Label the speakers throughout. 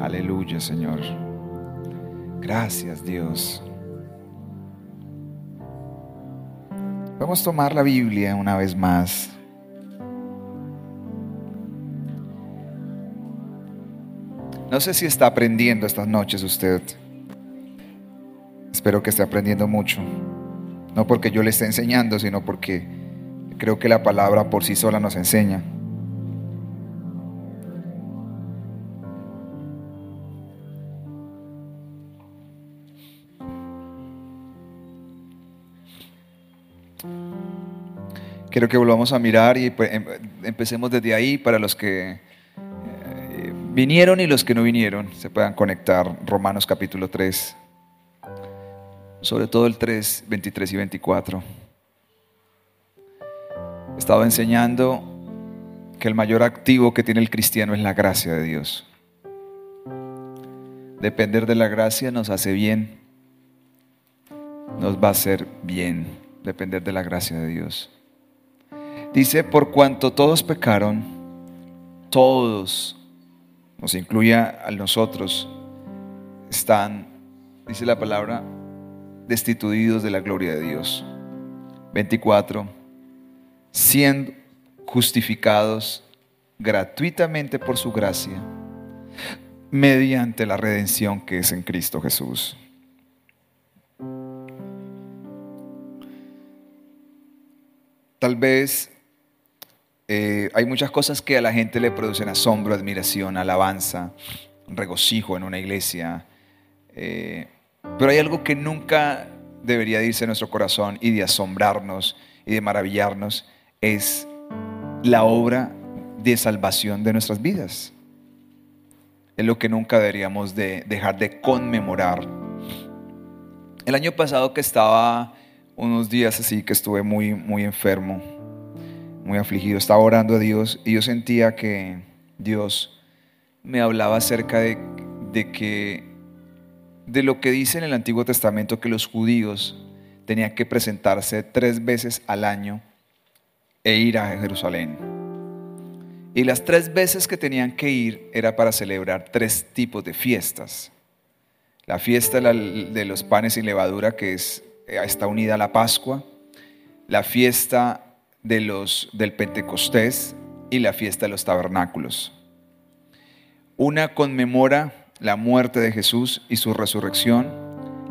Speaker 1: Aleluya, Señor. Gracias, Dios. Vamos a tomar la Biblia una vez más. No sé si está aprendiendo estas noches usted. Espero que esté aprendiendo mucho. No porque yo le esté enseñando, sino porque creo que la palabra por sí sola nos enseña. Quiero que volvamos a mirar y pues, em, empecemos desde ahí para los que eh, vinieron y los que no vinieron se puedan conectar. Romanos capítulo 3, sobre todo el 3, 23 y 24. He estado enseñando que el mayor activo que tiene el cristiano es la gracia de Dios. Depender de la gracia nos hace bien, nos va a hacer bien, depender de la gracia de Dios. Dice, por cuanto todos pecaron, todos, nos incluye a nosotros, están, dice la palabra, destituidos de la gloria de Dios. 24. Siendo justificados gratuitamente por su gracia, mediante la redención que es en Cristo Jesús. Tal vez eh, hay muchas cosas que a la gente le producen asombro, admiración, alabanza, regocijo en una iglesia. Eh, pero hay algo que nunca debería irse nuestro corazón y de asombrarnos y de maravillarnos, es la obra de salvación de nuestras vidas. Es lo que nunca deberíamos de dejar de conmemorar. El año pasado que estaba unos días así, que estuve muy, muy enfermo, muy afligido, estaba orando a Dios y yo sentía que Dios me hablaba acerca de, que, de lo que dice en el Antiguo Testamento, que los judíos tenían que presentarse tres veces al año e ir a Jerusalén. Y las tres veces que tenían que ir era para celebrar tres tipos de fiestas. La fiesta de los panes sin levadura, que eh, está unida a la Pascua. La fiesta de los, del Pentecostés y la fiesta de los tabernáculos. Una conmemora la muerte de Jesús y su resurrección,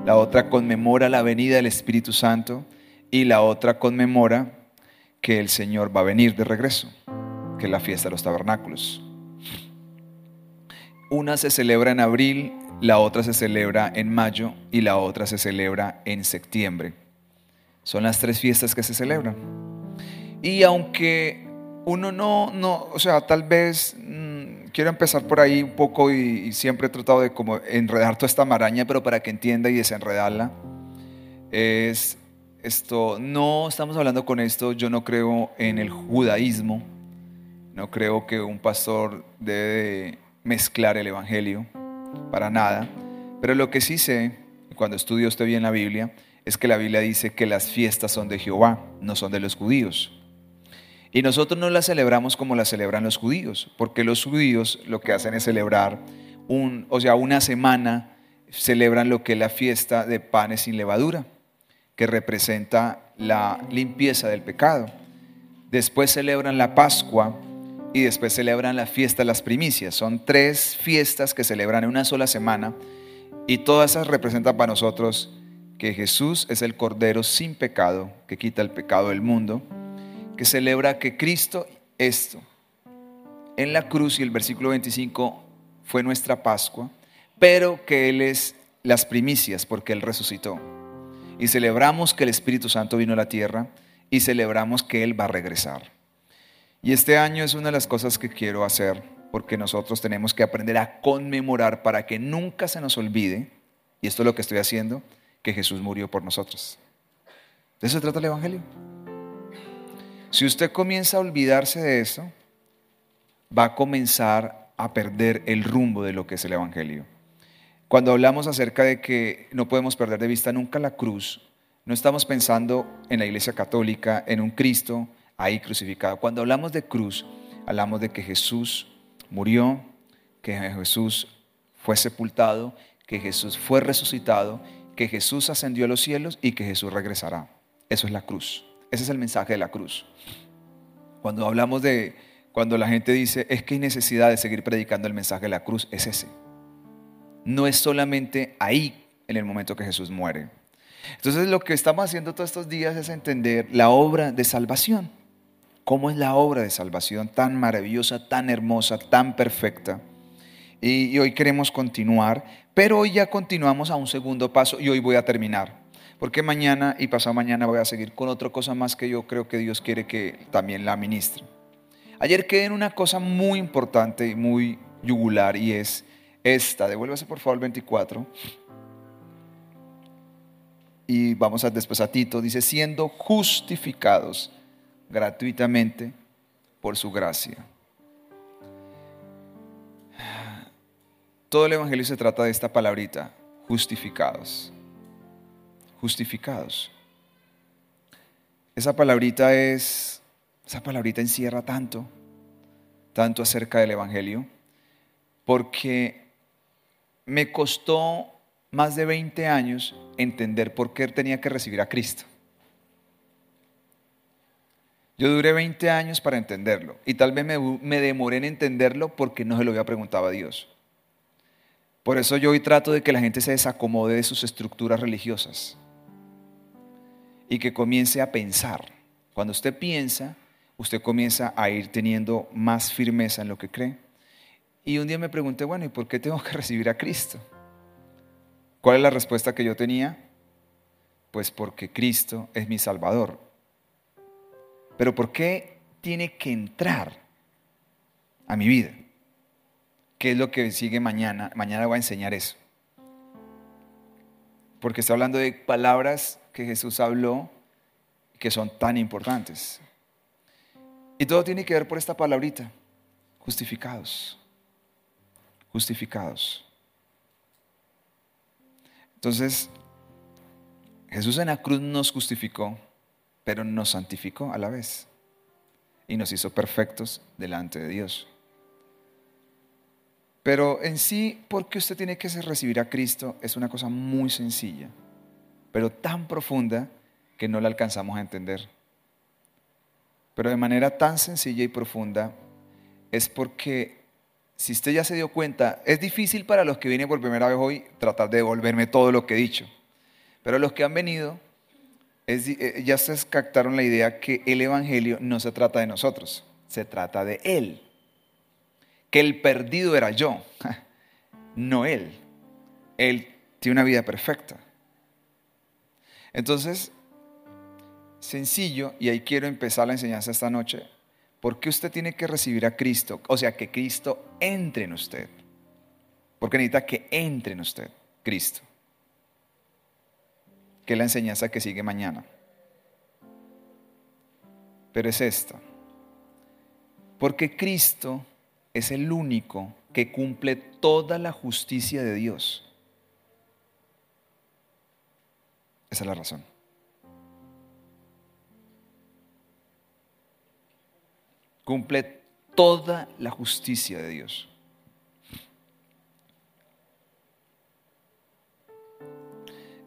Speaker 1: la otra conmemora la venida del Espíritu Santo y la otra conmemora que el Señor va a venir de regreso, que es la fiesta de los tabernáculos. Una se celebra en abril, la otra se celebra en mayo y la otra se celebra en septiembre. Son las tres fiestas que se celebran. Y aunque uno no, no, o sea, tal vez mm, quiero empezar por ahí un poco y, siempre he tratado de como enredar toda esta maraña, pero para que entienda y desenredarla, es esto, no estamos hablando con esto, yo no creo en el judaísmo, no creo que un pastor debe mezclar el evangelio, para nada, pero lo que sí sé, cuando estudio usted bien la Biblia, es que la Biblia dice que las fiestas son de Jehová, no son de los judíos. Y nosotros no la celebramos como la celebran los judíos, porque los judíos lo que hacen es celebrar un, o sea, una semana celebran lo que es la fiesta de panes sin levadura, que representa la limpieza del pecado. Después celebran la Pascua y después celebran la fiesta de las primicias. Son tres fiestas que celebran en una sola semana y todas esas representan para nosotros que Jesús es el Cordero sin pecado que quita el pecado del mundo que celebra que Cristo, esto, en la cruz y el versículo 25 fue nuestra Pascua, pero que Él es las primicias porque Él resucitó. Y celebramos que el Espíritu Santo vino a la tierra y celebramos que Él va a regresar. Y este año es una de las cosas que quiero hacer porque nosotros tenemos que aprender a conmemorar para que nunca se nos olvide, y esto es lo que estoy haciendo, que Jesús murió por nosotros. ¿De eso se trata el Evangelio? Si usted comienza a olvidarse de eso, va a comenzar a perder el rumbo de lo que es el Evangelio. Cuando hablamos acerca de que no podemos perder de vista nunca la cruz, no estamos pensando en la Iglesia Católica, en un Cristo ahí crucificado. Cuando hablamos de cruz, hablamos de que Jesús murió, que Jesús fue sepultado, que Jesús fue resucitado, que Jesús ascendió a los cielos y que Jesús regresará. Eso es la cruz. Ese es el mensaje de la cruz. Cuando hablamos de, cuando la gente dice, es que hay necesidad de seguir predicando el mensaje de la cruz, es ese. No es solamente ahí, en el momento que Jesús muere. Entonces lo que estamos haciendo todos estos días es entender la obra de salvación. ¿Cómo es la obra de salvación tan maravillosa, tan hermosa, tan perfecta? Y, hoy queremos continuar, pero hoy ya continuamos a un segundo paso y hoy voy a terminar. Porque mañana y pasado mañana voy a seguir con otra cosa más que yo creo que Dios quiere que también la ministre. Ayer quedé en una cosa muy importante y muy yugular y es esta. Devuélvase por favor el 24. Y vamos a, después a Tito. Dice, siendo justificados gratuitamente por su gracia. Todo el Evangelio se trata de esta palabrita, justificados. Justificados. Esa palabrita es, esa palabrita encierra tanto, tanto acerca del Evangelio, porque me costó más de 20 años entender por qué tenía que recibir a Cristo. Yo duré 20 años para entenderlo y tal vez me, me demoré en entenderlo porque no se lo había preguntado a Dios. Por eso yo hoy trato de que la gente se desacomode de sus estructuras religiosas y que comience a pensar. Cuando usted piensa, usted comienza a ir teniendo más firmeza en lo que cree. Y un día me pregunté, bueno, ¿y por qué tengo que recibir a Cristo? ¿Cuál es la respuesta que yo tenía? Pues porque Cristo es mi Salvador. Pero ¿por qué tiene que entrar a mi vida? ¿Qué es lo que sigue mañana? Mañana voy a enseñar eso. Porque está hablando de palabras que Jesús habló que son tan importantes. Y todo tiene que ver por esta palabrita, justificados. Justificados. Entonces, Jesús en la cruz nos justificó, pero nos santificó a la vez. Y nos hizo perfectos delante de Dios. Pero en sí, ¿por qué usted tiene que recibir a Cristo? Es una cosa muy sencilla, pero tan profunda que no la alcanzamos a entender. Pero de manera tan sencilla y profunda es porque si usted ya se dio cuenta, es difícil para los que vienen por primera vez hoy tratar de devolverme todo lo que he dicho. Pero los que han venido, eh, ya se captaron la idea que el Evangelio no se trata de nosotros, se trata de Él que el perdido era yo, no él. Él tiene una vida perfecta. Entonces, sencillo, y ahí quiero empezar la enseñanza esta noche, ¿por qué usted tiene que recibir a Cristo? O sea, que Cristo entre en usted. Porque necesita que entre en usted Cristo. Que es la enseñanza que sigue mañana. Pero es esta. Porque Cristo es el único que cumple toda la justicia de Dios. Esa es la razón. Cumple toda la justicia de Dios.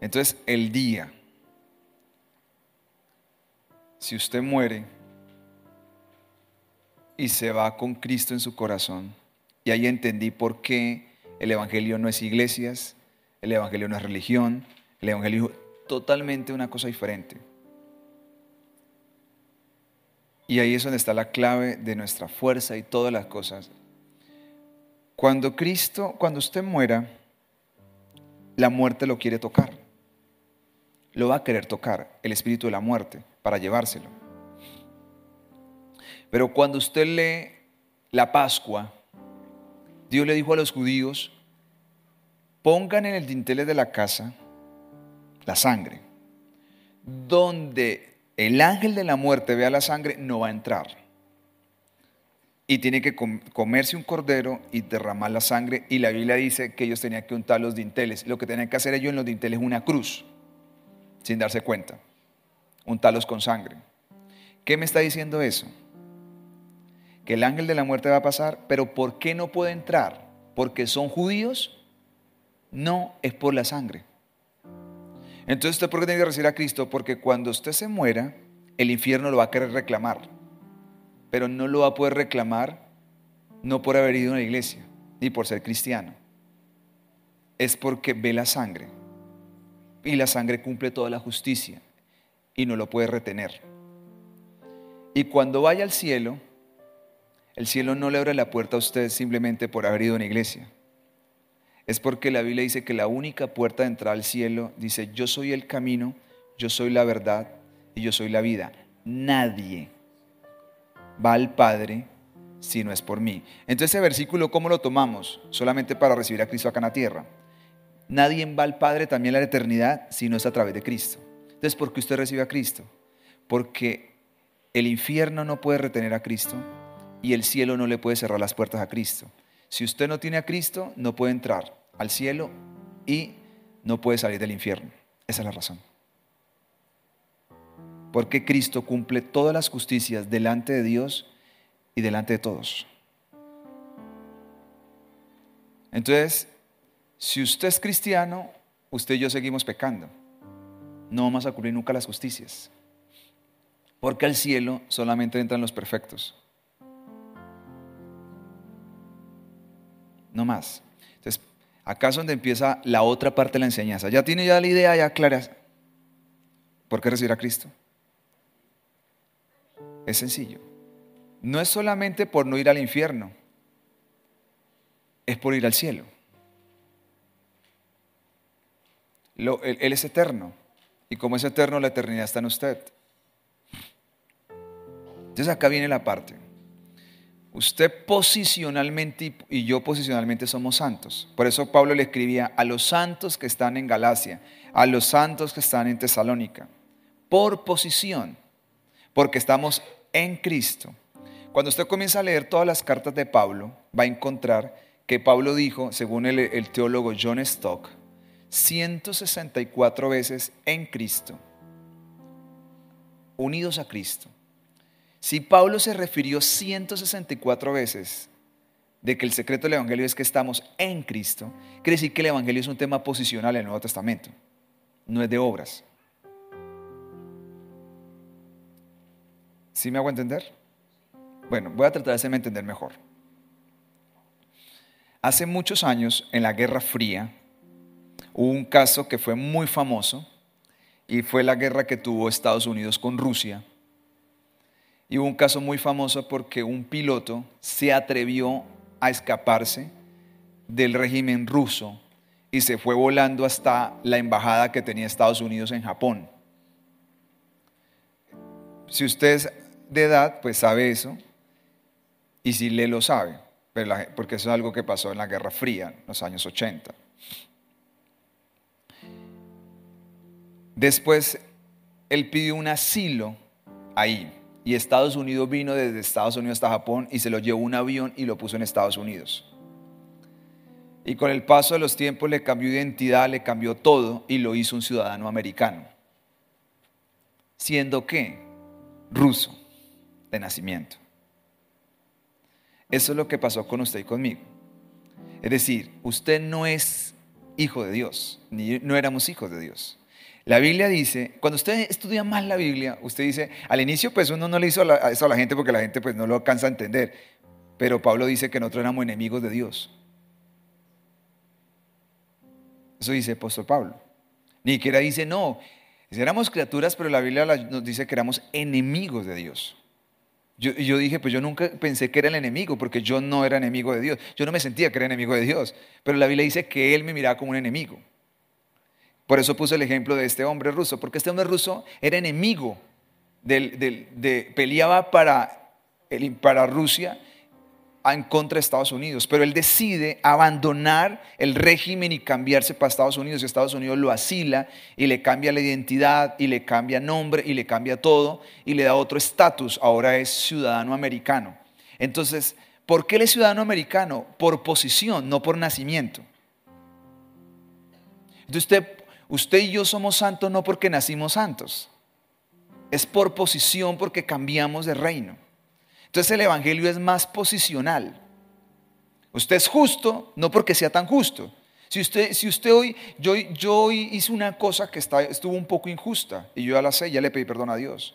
Speaker 1: Entonces, el día, si usted muere, y se va con Cristo en su corazón. Y ahí entendí por qué el Evangelio no es iglesias, el Evangelio no es religión, el Evangelio totalmente una cosa diferente. Y ahí es donde está la clave de nuestra fuerza y todas las cosas. Cuando Cristo, cuando usted muera, la muerte lo quiere tocar. Lo va a querer tocar, el espíritu de la muerte, para llevárselo. Pero cuando usted lee la Pascua, Dios le dijo a los judíos, pongan en el dintel de la casa la sangre. Donde el ángel de la muerte vea la sangre, no va a entrar. Y tiene que comerse un cordero y derramar la sangre. Y la Biblia dice que ellos tenían que untar los dinteles. Lo que tenían que hacer ellos en los dinteles es una cruz, sin darse cuenta. Untarlos con sangre. ¿Qué me está diciendo eso? que el ángel de la muerte va a pasar, pero ¿por qué no puede entrar? ¿Porque son judíos? no es por la sangre. Entonces, ¿usted por qué tiene que recibir a Cristo? Porque cuando usted se muera, el infierno lo va a querer reclamar, pero no lo va a poder reclamar no por haber ido a la iglesia, ni por ser cristiano. Es porque ve la sangre. Y la sangre cumple toda la justicia y no lo puede retener. Y cuando vaya al cielo, el cielo no le abre la puerta a usted simplemente por haber ido a una iglesia. Es porque la Biblia dice que la única puerta de entrar al cielo dice, yo soy el camino, yo soy la verdad y yo soy la vida. Nadie va al Padre si no es por mí. Entonces ese versículo, ¿cómo lo tomamos? Solamente para recibir a Cristo acá en la tierra. Nadie va al Padre también a la eternidad si no es a través de Cristo. Entonces, ¿por qué usted recibe a Cristo? Porque el infierno no puede retener a Cristo, y el cielo no le puede cerrar las puertas a Cristo. Si usted no tiene a Cristo, no puede entrar al cielo y no puede salir del infierno. Esa es la razón. Porque Cristo cumple todas las justicias delante de Dios y delante de todos. Entonces, si usted es cristiano, usted y yo seguimos pecando. No vamos a cubrir nunca las justicias. Porque al cielo solamente entran los perfectos. No más. Entonces, acá es donde empieza la otra parte de la enseñanza. Ya tiene ya la idea ya clara. ¿Por qué recibir a Cristo? Es sencillo. No es solamente por no ir al infierno, es por ir al cielo. él es eterno. Y como es eterno, la eternidad está en usted. Entonces acá viene la parte. Usted posicionalmente y yo posicionalmente somos santos. Por eso Pablo le escribía a los santos que están en Galacia, a los santos que están en Tesalónica, por posición, porque estamos en Cristo. Cuando usted comienza a leer todas las cartas de Pablo, va a encontrar que Pablo dijo, según el, el teólogo John Stock, 164 veces en Cristo, unidos a Cristo. Si Pablo se refirió 164 veces de que el secreto del Evangelio es que estamos en Cristo, quiere decir que el Evangelio es un tema posicional en el Nuevo Testamento, no es de obras. ¿Sí me hago entender? Bueno, voy a tratar de hacerme entender mejor. Hace muchos años, en la Guerra Fría, hubo un caso que fue muy famoso y fue la guerra que tuvo Estados Unidos con Rusia y hubo un caso muy famoso porque un piloto se atrevió a escaparse del régimen ruso y se fue volando hasta la embajada que tenía Estados Unidos en Japón. Si usted es de edad, pues sabe eso, y si le lo sabe, porque eso es algo que pasó en la Guerra Fría, en los años 80. Después, él pidió un asilo ahí y Estados Unidos vino desde Estados Unidos hasta Japón y se lo llevó un avión y lo puso en Estados Unidos. Y con el paso de los tiempos le cambió identidad, le cambió todo y lo hizo un ciudadano americano. Siendo que ruso de nacimiento. Eso es lo que pasó con usted y conmigo. Es decir, usted no es hijo de Dios, ni no éramos hijos de Dios. La Biblia dice, cuando usted estudia más la Biblia, usted dice, al inicio pues uno no le hizo eso a la gente porque la gente pues no lo alcanza a entender, pero Pablo dice que nosotros éramos enemigos de Dios. Eso dice el apóstol Pablo. Ni siquiera dice, no, éramos criaturas, pero la Biblia nos dice que éramos enemigos de Dios. Yo, yo dije, pues yo nunca pensé que era el enemigo, porque yo no era enemigo de Dios. Yo no me sentía que era enemigo de Dios, pero la Biblia dice que Él me miraba como un enemigo. Por eso puse el ejemplo de este hombre ruso, porque este hombre ruso era enemigo, de, peleaba para, para Rusia en contra de Estados Unidos, pero él decide abandonar el régimen y cambiarse para Estados Unidos y Estados Unidos lo asila y le cambia la identidad y le cambia nombre y le cambia todo y le da otro estatus, ahora es ciudadano americano. Entonces, ¿por qué él es ciudadano americano? Por posición, no por nacimiento. Entonces usted Usted y yo somos santos no porque nacimos santos, es por posición porque cambiamos de reino. Entonces el Evangelio es más posicional. Usted es justo no porque sea tan justo, Si usted, si usted hoy, yo, yo hoy hice una cosa que está, estuvo un poco injusta y yo ya la sé, ya le pedí perdón a Dios.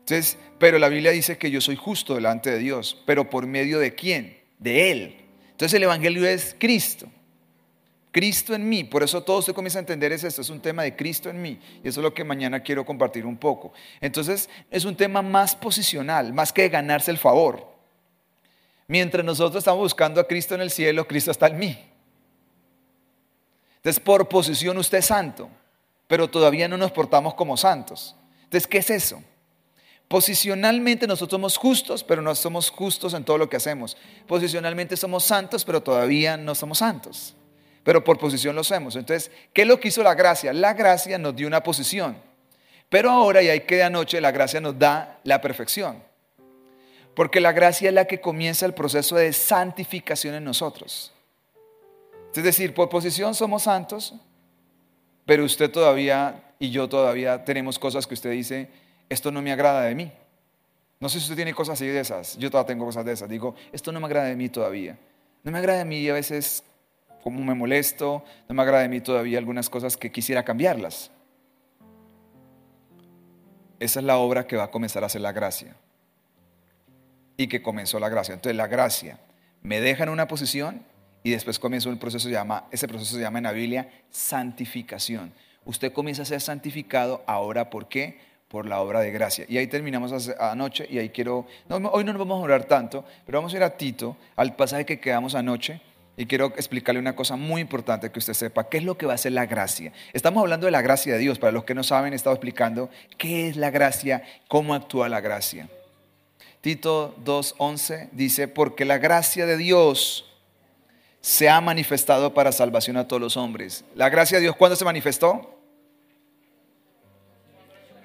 Speaker 1: Entonces, pero la Biblia dice que yo soy justo delante de Dios, pero por medio de quién? De Él. Entonces el Evangelio es Cristo. Cristo en mí, por eso todo usted comienza a entender es esto, es un tema de Cristo en mí, y eso es lo que mañana quiero compartir un poco. Entonces es un tema más posicional, más que ganarse el favor. Mientras nosotros estamos buscando a Cristo en el cielo, Cristo está en mí. Entonces por posición usted es santo, pero todavía no nos portamos como santos. Entonces, ¿qué es eso? Posicionalmente nosotros somos justos, pero no somos justos en todo lo que hacemos. Posicionalmente somos santos, pero todavía no somos santos. Pero por posición lo somos. Entonces, ¿qué es lo que hizo la gracia? La gracia nos dio una posición. Pero ahora, y ahí queda anoche, la gracia nos da la perfección. Porque la gracia es la que comienza el proceso de santificación en nosotros. Es decir, por posición somos santos, pero usted todavía y yo todavía tenemos cosas que usted dice, esto no me agrada de mí. No sé si usted tiene cosas así de esas, yo todavía tengo cosas de esas. Digo, esto no me agrada de mí todavía. No me agrada de mí a veces como me molesto, no me agrada de mí todavía algunas cosas que quisiera cambiarlas. Esa es la obra que va a comenzar a hacer la gracia. Y que comenzó la gracia. Entonces la gracia me deja en una posición y después comienza un proceso, llama, ese proceso se llama en la Biblia santificación. Usted comienza a ser santificado ahora, ¿por qué? por la obra de gracia. Y ahí terminamos anoche y ahí quiero, hoy no nos vamos a orar tanto, pero vamos a ir a Tito, al pasaje que quedamos anoche. Y quiero explicarle una cosa muy importante que usted sepa, qué es lo que va a ser la gracia. Estamos hablando de la gracia de Dios, para los que no saben, he estado explicando qué es la gracia, cómo actúa la gracia. Tito 2.11 dice, porque la gracia de Dios se ha manifestado para salvación a todos los hombres. ¿La gracia de Dios cuándo se manifestó?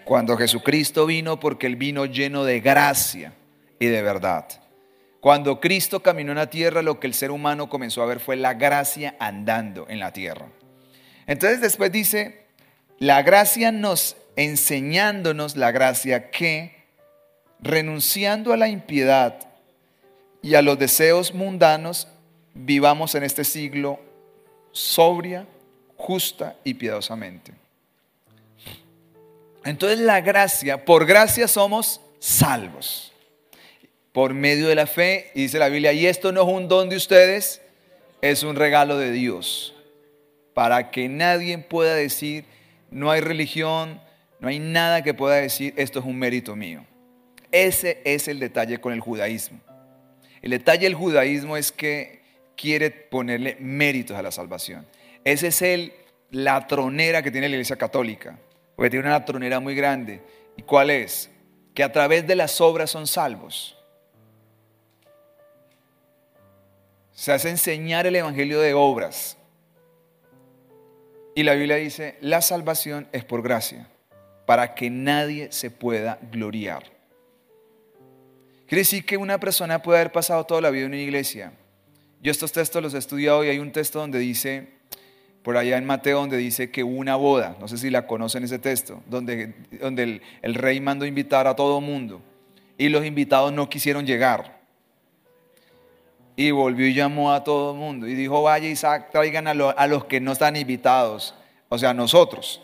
Speaker 1: Cuando Jesucristo vino porque Él vino lleno de gracia y de verdad. Cuando Cristo caminó en la tierra, lo que el ser humano comenzó a ver fue la gracia andando en la tierra. Entonces después dice, la gracia nos enseñándonos la gracia que, renunciando a la impiedad y a los deseos mundanos, vivamos en este siglo sobria, justa y piadosamente. Entonces la gracia, por gracia somos salvos. Por medio de la fe, dice la Biblia, y esto no es un don de ustedes, es un regalo de Dios. Para que nadie pueda decir, no hay religión, no hay nada que pueda decir, esto es un mérito mío. Ese es el detalle con el judaísmo. El detalle del judaísmo es que quiere ponerle méritos a la salvación. Ese es el, la tronera que tiene la Iglesia Católica porque tiene una tronera muy grande. ¿Y cuál es? Que a través de las obras son salvos. Se hace enseñar el Evangelio de obras. Y la Biblia dice, la salvación es por gracia, para que nadie se pueda gloriar. Quiere decir que una persona puede haber pasado toda la vida en una iglesia. Yo estos textos los he estudiado y hay un texto donde dice, por allá en Mateo donde dice que hubo una boda, no sé si la conocen ese texto, donde, donde el, el, rey mandó invitar a todo mundo y los invitados no quisieron llegar. Y volvió y llamó a todo el mundo y dijo, vaya Isaac, traigan a, a los que no están invitados, o sea, nosotros,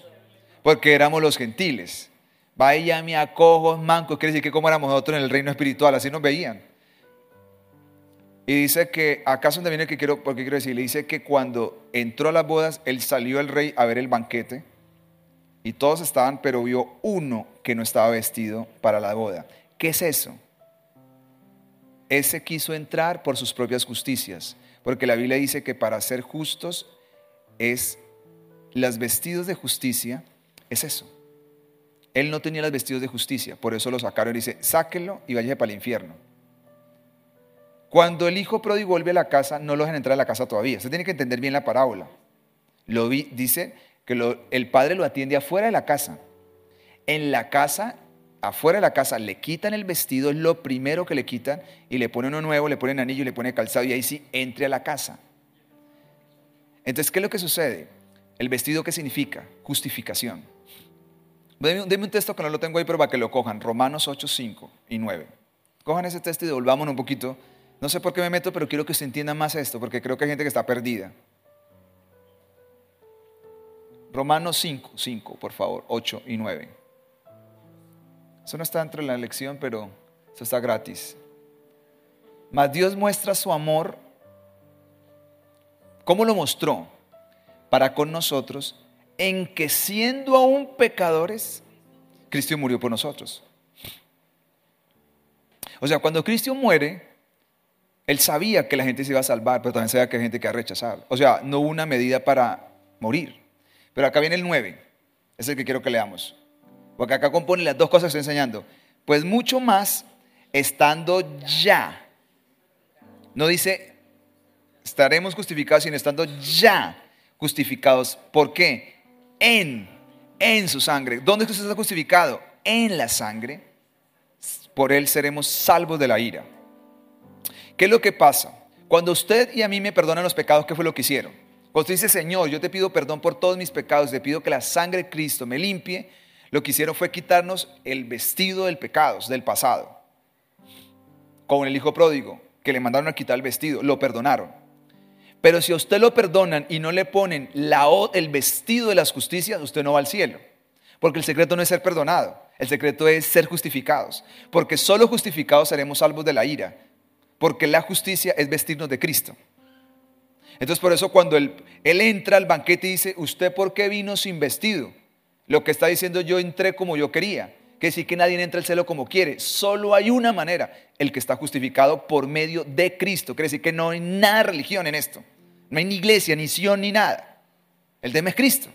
Speaker 1: porque éramos los gentiles. Vaya llame a cojos, mancos, quiere decir que como éramos nosotros en el reino espiritual, así nos veían. Y dice que, ¿acaso donde viene que quiero, porque quiero decir? Le dice que cuando entró a las bodas, él salió el rey a ver el banquete y todos estaban, pero vio uno que no estaba vestido para la boda. ¿Qué es eso? Ese quiso entrar por sus propias justicias, porque la Biblia dice que para ser justos es las vestidos de justicia, es eso. Él no tenía las vestidos de justicia, por eso lo sacaron y dice, sáquenlo y váyase para el infierno. Cuando el hijo pródigo vuelve a la casa, no lo dejan entrar a la casa todavía. Usted tiene que entender bien la parábola. Lo dice que el padre lo atiende afuera de la casa. En la casa, afuera de la casa, le quitan el vestido, es lo primero que le quitan, y le ponen uno nuevo, le ponen anillo, le ponen calzado, y ahí sí entre a la casa. Entonces, ¿qué es lo que sucede? El vestido, ¿qué significa? Justificación. Deme un texto que no lo tengo ahí, pero para que lo cojan. Romanos 8, 5 y 9. Cojan ese texto y devolvámonos un poquito no sé por qué me meto, pero quiero que se entienda más esto, porque creo que hay gente que está perdida. Romanos 5, 5, por favor, 8 y 9. Eso no está dentro de la lección, pero eso está gratis. Mas Dios muestra su amor. ¿Cómo lo mostró? Para con nosotros, en que siendo aún pecadores, Cristo murió por nosotros. O sea, cuando Cristo muere, Él sabía que la gente se iba a salvar, pero también sabía que la gente que a rechazar. O sea, no hubo una medida para morir. Pero acá viene el 9, es el que quiero que leamos. Porque acá compone las dos cosas que estoy enseñando. Pues mucho más estando ya. No dice estaremos justificados, sino estando ya justificados. ¿Por qué? En, en su sangre. ¿Dónde es usted está justificado? En la sangre. Por él seremos salvos de la ira. ¿Qué es lo que pasa? Cuando usted y a mí me perdonan los pecados, ¿qué fue lo que hicieron? Cuando usted dice, Señor, yo te pido perdón por todos mis pecados, te pido que la sangre de Cristo me limpie, lo que hicieron fue quitarnos el vestido del pecado, del pasado. Como el hijo pródigo, que le mandaron a quitar el vestido, lo perdonaron. Pero si a usted lo perdonan y no le ponen la, el vestido de las justicias, usted no va al cielo. Porque el secreto no es ser perdonado, el secreto es ser justificados. Porque solo justificados seremos salvos de la ira. Porque la justicia es vestirnos de Cristo. Entonces por eso cuando él, él entra al banquete y dice, ¿usted por qué vino sin vestido? Lo que está diciendo yo entré como yo quería. Que decir que nadie entra al cielo como quiere. Solo hay una manera, el que está justificado por medio de Cristo. Quiere decir que no hay nada de religión en esto. No hay ni iglesia, ni sion, ni nada. El tema es Cristo.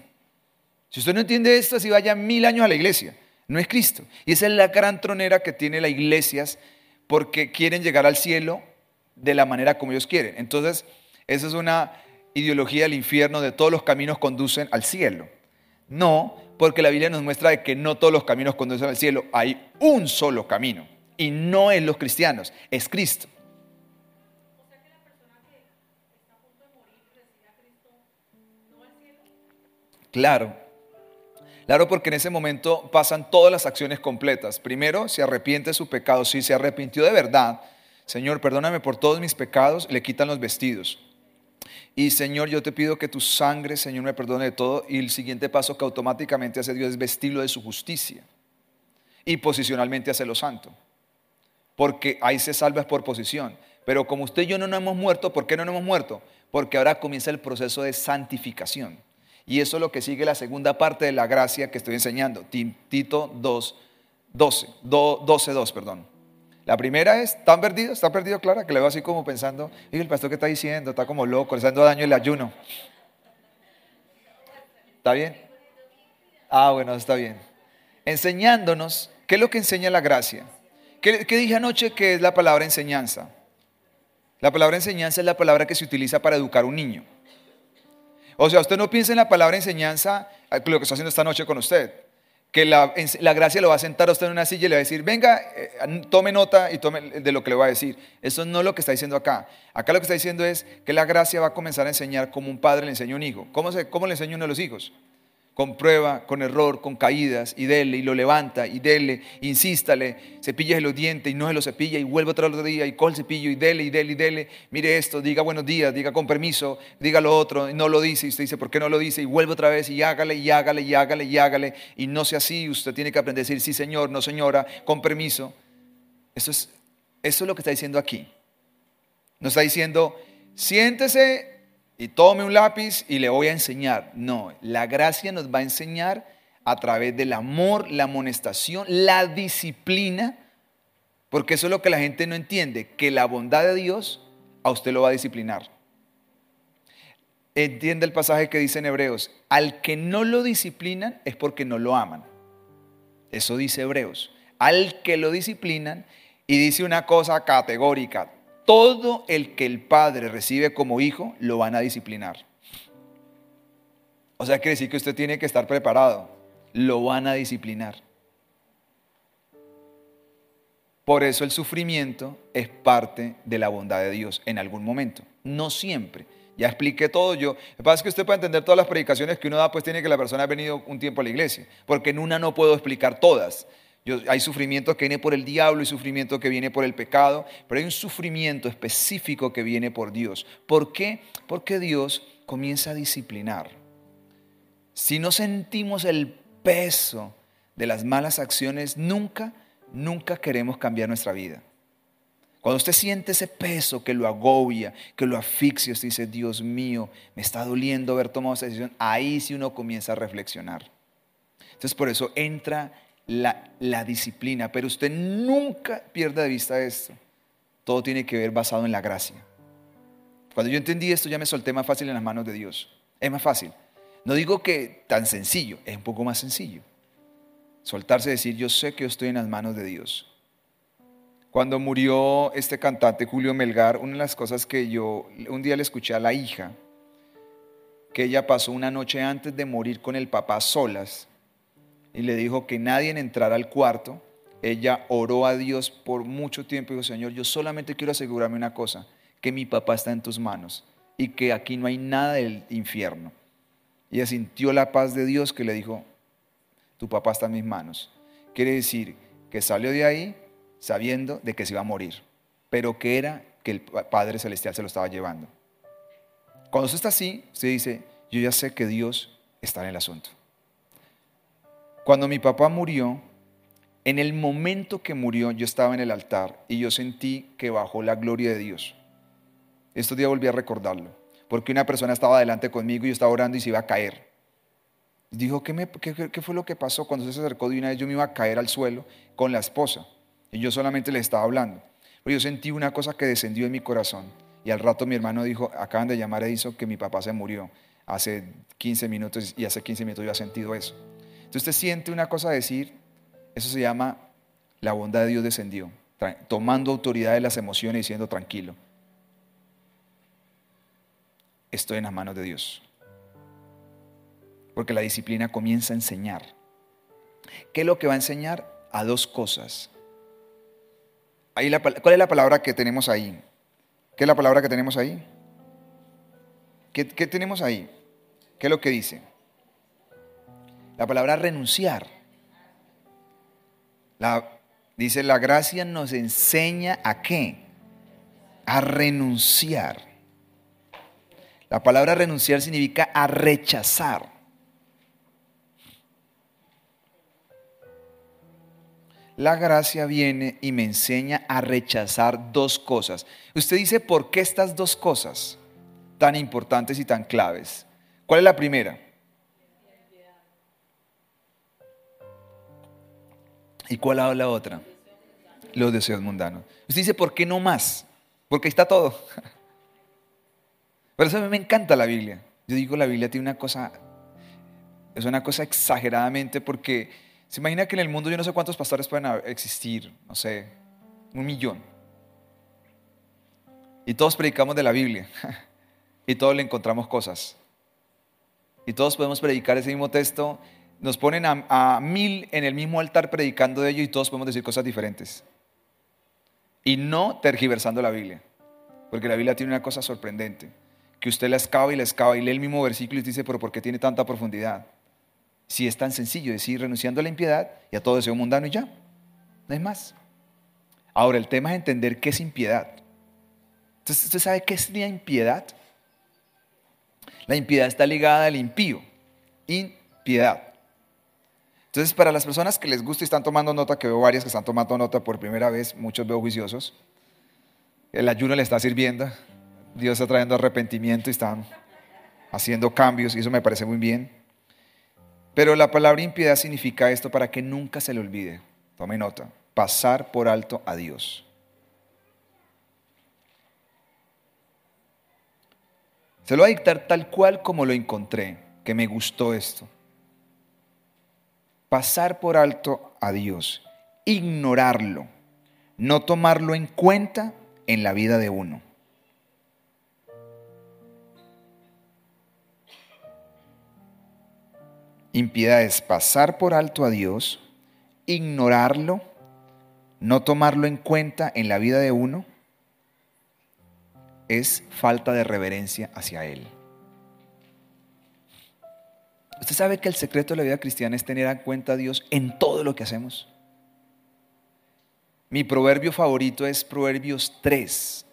Speaker 1: Si usted no entiende esto, así vaya mil años a la iglesia. No es Cristo. Y esa es la gran tronera que tiene las iglesias porque quieren llegar al cielo de la manera como ellos quieren. Entonces, esa es una ideología del infierno de todos los caminos conducen al cielo. No, porque la Biblia nos muestra que no todos los caminos conducen al cielo, hay un solo camino y no es los cristianos, es Cristo. Claro, claro porque en ese momento pasan todas las acciones completas. Primero, se arrepiente de su pecado, si se arrepintió de verdad, Señor, perdóname por todos mis pecados, le quitan los vestidos. Y Señor, yo te pido que tu sangre, Señor, me perdone de todo. Y el siguiente paso que automáticamente hace Dios es vestirlo de su justicia. Y posicionalmente hace lo santo. Porque ahí se salva por posición. Pero como usted y yo no nos hemos muerto, ¿por qué no nos hemos muerto? Porque ahora comienza el proceso de santificación. Y eso es lo que sigue la segunda parte de la gracia que estoy enseñando. Tito 2, 12, 12, 2, perdón. La primera es, ¿están perdidos? ¿Está perdido, Clara? Que le veo así como pensando, y el pastor que está diciendo, está como loco, le está dando daño el ayuno. ¿Está bien? Ah, bueno, está bien. Enseñándonos, ¿qué es lo que enseña la gracia? ¿Qué, ¿Qué, dije anoche que es la palabra enseñanza? La palabra enseñanza es la palabra que se utiliza para educar a un niño. O sea, usted no piensa en la palabra enseñanza, lo que estoy haciendo esta noche con usted que la, gracia lo va a sentar a usted en una silla y le va a decir, venga, eh, tome nota y tome de lo que le va a decir. Eso no es lo que está diciendo acá. Acá lo que está diciendo es que la gracia va a comenzar a enseñar como un padre le enseña a un hijo. ¿Cómo, se, cómo le enseña uno a los hijos? Con prueba, con error, con caídas, y dele, y lo levanta, y dele, insístale, cepilla los dientes y no se lo cepilla, y vuelve otro día, y coge el cepillo, y dele, y dele, y dele, mire esto, diga buenos días, diga con permiso, diga lo otro, y no lo dice, y usted dice, ¿por qué no lo dice? Y vuelve otra vez, y hágale, y hágale, y hágale, y hágale, y no sea así, usted tiene que aprender a decir, sí señor, no señora, con permiso. Eso es, eso es lo que está diciendo aquí. No está diciendo, siéntese y tome un lápiz y le voy a enseñar. No, la gracia nos va a enseñar a través del amor, la amonestación, la disciplina, porque eso es lo que la gente no entiende, que la bondad de Dios a usted lo va a disciplinar. Entiende el pasaje que dice en Hebreos, al que no lo disciplinan es porque no lo aman. Eso dice Hebreos. Al que lo disciplinan y dice una cosa categórica, todo el que el padre recibe como hijo lo van a disciplinar. O sea, quiere decir que usted tiene que estar preparado. Lo van a disciplinar. Por eso el sufrimiento es parte de la bondad de Dios en algún momento. No siempre. Ya expliqué todo yo. Lo que pasa es que usted para entender todas las predicaciones que uno da, pues tiene que la persona ha venido un tiempo a la iglesia. Porque en una no puedo explicar todas hay sufrimiento que viene por el diablo, y sufrimiento que viene por el pecado, pero hay un sufrimiento específico que viene por Dios. ¿Por qué? Porque Dios comienza a disciplinar. si no sentimos el peso de las malas acciones, nunca, nunca queremos cambiar nuestra vida. Cuando usted siente ese peso que lo agobia, que lo asfixia, usted dice, Dios mío, me está doliendo haber tomado esa decisión, ahí sí uno comienza a reflexionar. Entonces por eso entra la, disciplina, pero usted nunca pierda de vista esto. Todo tiene que ver basado en la gracia. Cuando yo entendí esto ya me solté más fácil en las manos de Dios. Es más fácil. No digo que tan sencillo, es un poco más sencillo. Soltarse y decir, yo sé que yo estoy en las manos de Dios. Cuando murió este cantante Julio Melgar, una de las cosas que yo un día le escuché a la hija, que ella pasó una noche antes de morir con el papá solas y le dijo que nadie entrara al cuarto. Ella oró a Dios por mucho tiempo y dijo, Señor, yo solamente quiero asegurarme una cosa, que mi papá está en tus manos y que aquí no hay nada del infierno. Y ella sintió la paz de Dios que le dijo, tu papá está en mis manos. Quiere decir que salió de ahí sabiendo de que se iba a morir, pero que era que el Padre Celestial se lo estaba llevando. Cuando usted está así, usted dice, yo ya sé que Dios está en el asunto. Cuando mi papá murió, en el momento que murió, yo estaba en el altar y yo sentí que bajó la gloria de Dios. Estos días volví a recordarlo, porque una persona estaba delante conmigo y yo estaba orando y se iba a caer. Dijo, ¿qué, qué, fue lo que pasó? Cuando se acercó de una vez yo me iba a caer al suelo con la esposa y yo solamente le estaba hablando. Pero yo sentí una cosa que descendió en mi corazón y al rato mi hermano dijo, acaban de llamar a Edison que mi papá se murió hace 15 minutos y hace 15 minutos yo he sentido eso. Entonces usted siente una cosa decir, eso se llama la bondad de Dios descendió, tomando autoridad de las emociones y diciendo tranquilo, estoy en las manos de Dios. Porque la disciplina comienza a enseñar. ¿Qué es lo que va a enseñar? A dos cosas. Ahí la, ¿Cuál es la palabra que tenemos ahí? ¿Qué es la palabra que tenemos ahí? ¿Qué, qué tenemos ahí? ¿Qué es lo que dice? La palabra renunciar. La, dice, la gracia nos enseña a qué? A renunciar. La palabra renunciar significa a rechazar. La gracia viene y me enseña a rechazar dos cosas. Usted dice, ¿por qué estas dos cosas tan importantes y tan claves? ¿Cuál es la primera? ¿Y cuál es la otra? Los deseos mundanos. Usted dice, ¿por qué no más? Porque está todo. Por eso a mí me encanta la Biblia. Yo digo, la Biblia tiene una cosa, es una cosa exageradamente porque se imagina que en el mundo yo no sé cuántos pastores pueden existir, no sé, un millón. Y todos predicamos de la Biblia. y todos le encontramos cosas. Y todos podemos predicar ese mismo texto. Nos ponen a, mil en el mismo altar predicando de ello y todos podemos decir cosas diferentes. Y no tergiversando la Biblia. Porque la Biblia tiene una cosa sorprendente. Que usted la excava y la excava y lee el mismo versículo y dice, pero ¿por qué tiene tanta profundidad? Si es tan sencillo decir renunciando a la impiedad y a todo deseo mundano y ya. No es más. Ahora, el tema es entender qué es impiedad. Entonces, ¿usted sabe qué es la impiedad? La impiedad está ligada al impío. Impiedad. Entonces, para las personas que les gusta y están tomando nota, que veo varias que están tomando nota por primera vez, muchos veo juiciosos, el ayuno le está sirviendo, Dios está trayendo arrepentimiento y están haciendo cambios y eso me parece muy bien. Pero la palabra impiedad significa esto para que nunca se le olvide. Tome nota. Pasar por alto a Dios. Se lo voy a dictar tal cual como lo encontré, que me gustó esto. Pasar por alto a Dios, ignorarlo, no tomarlo en cuenta en la vida de uno. Impiedad es pasar por alto a Dios, ignorarlo, no tomarlo en cuenta en la vida de uno, es falta de reverencia hacia Él. ¿Usted sabe que el secreto de la vida cristiana es tener en cuenta a Dios en todo lo que hacemos? Mi proverbio favorito es Proverbios 3.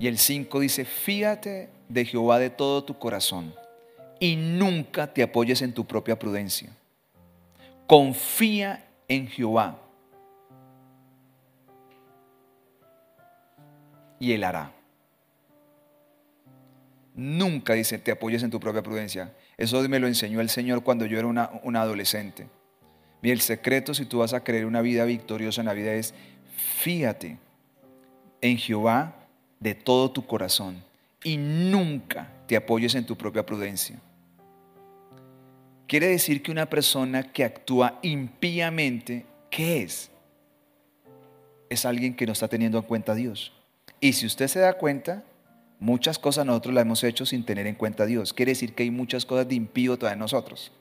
Speaker 1: Y el 5 dice, fíjate de Jehová de todo tu corazón y nunca te apoyes en tu propia prudencia. Confía en Jehová y Él hará. Nunca, dice, te apoyes en tu propia prudencia. Eso me lo enseñó el Señor cuando yo era una, adolescente. Y el secreto si tú vas a creer una vida victoriosa en la vida es fíjate en Jehová de todo tu corazón y nunca te apoyes en tu propia prudencia. Quiere decir que una persona que actúa impíamente, ¿qué es? Es alguien que no está teniendo en cuenta a Dios. Y si usted se da cuenta, muchas cosas nosotros las hemos hecho sin tener en cuenta a Dios. Quiere decir que hay muchas cosas de impío todavía en nosotros.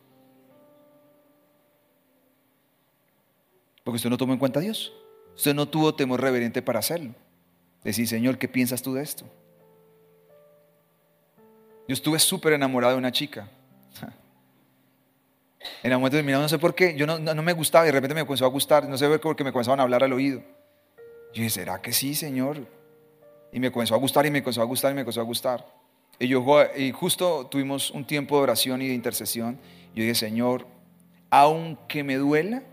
Speaker 1: Porque usted no tomó en cuenta a Dios. Usted no tuvo temor reverente para hacerlo. Decir, Señor, ¿qué piensas tú de esto? Yo estuve súper enamorado de una chica. En el momento determinado, no sé por qué, yo no, no, me gustaba y de repente me comenzó a gustar, no sé por qué me comenzaban a hablar al oído. Yo dije, ¿será que sí, Señor? Y me comenzó a gustar y me comenzó a gustar y me comenzó a gustar. Y, yo, y justo tuvimos un tiempo de oración y de intercesión. Yo dije, Señor, aunque me duela,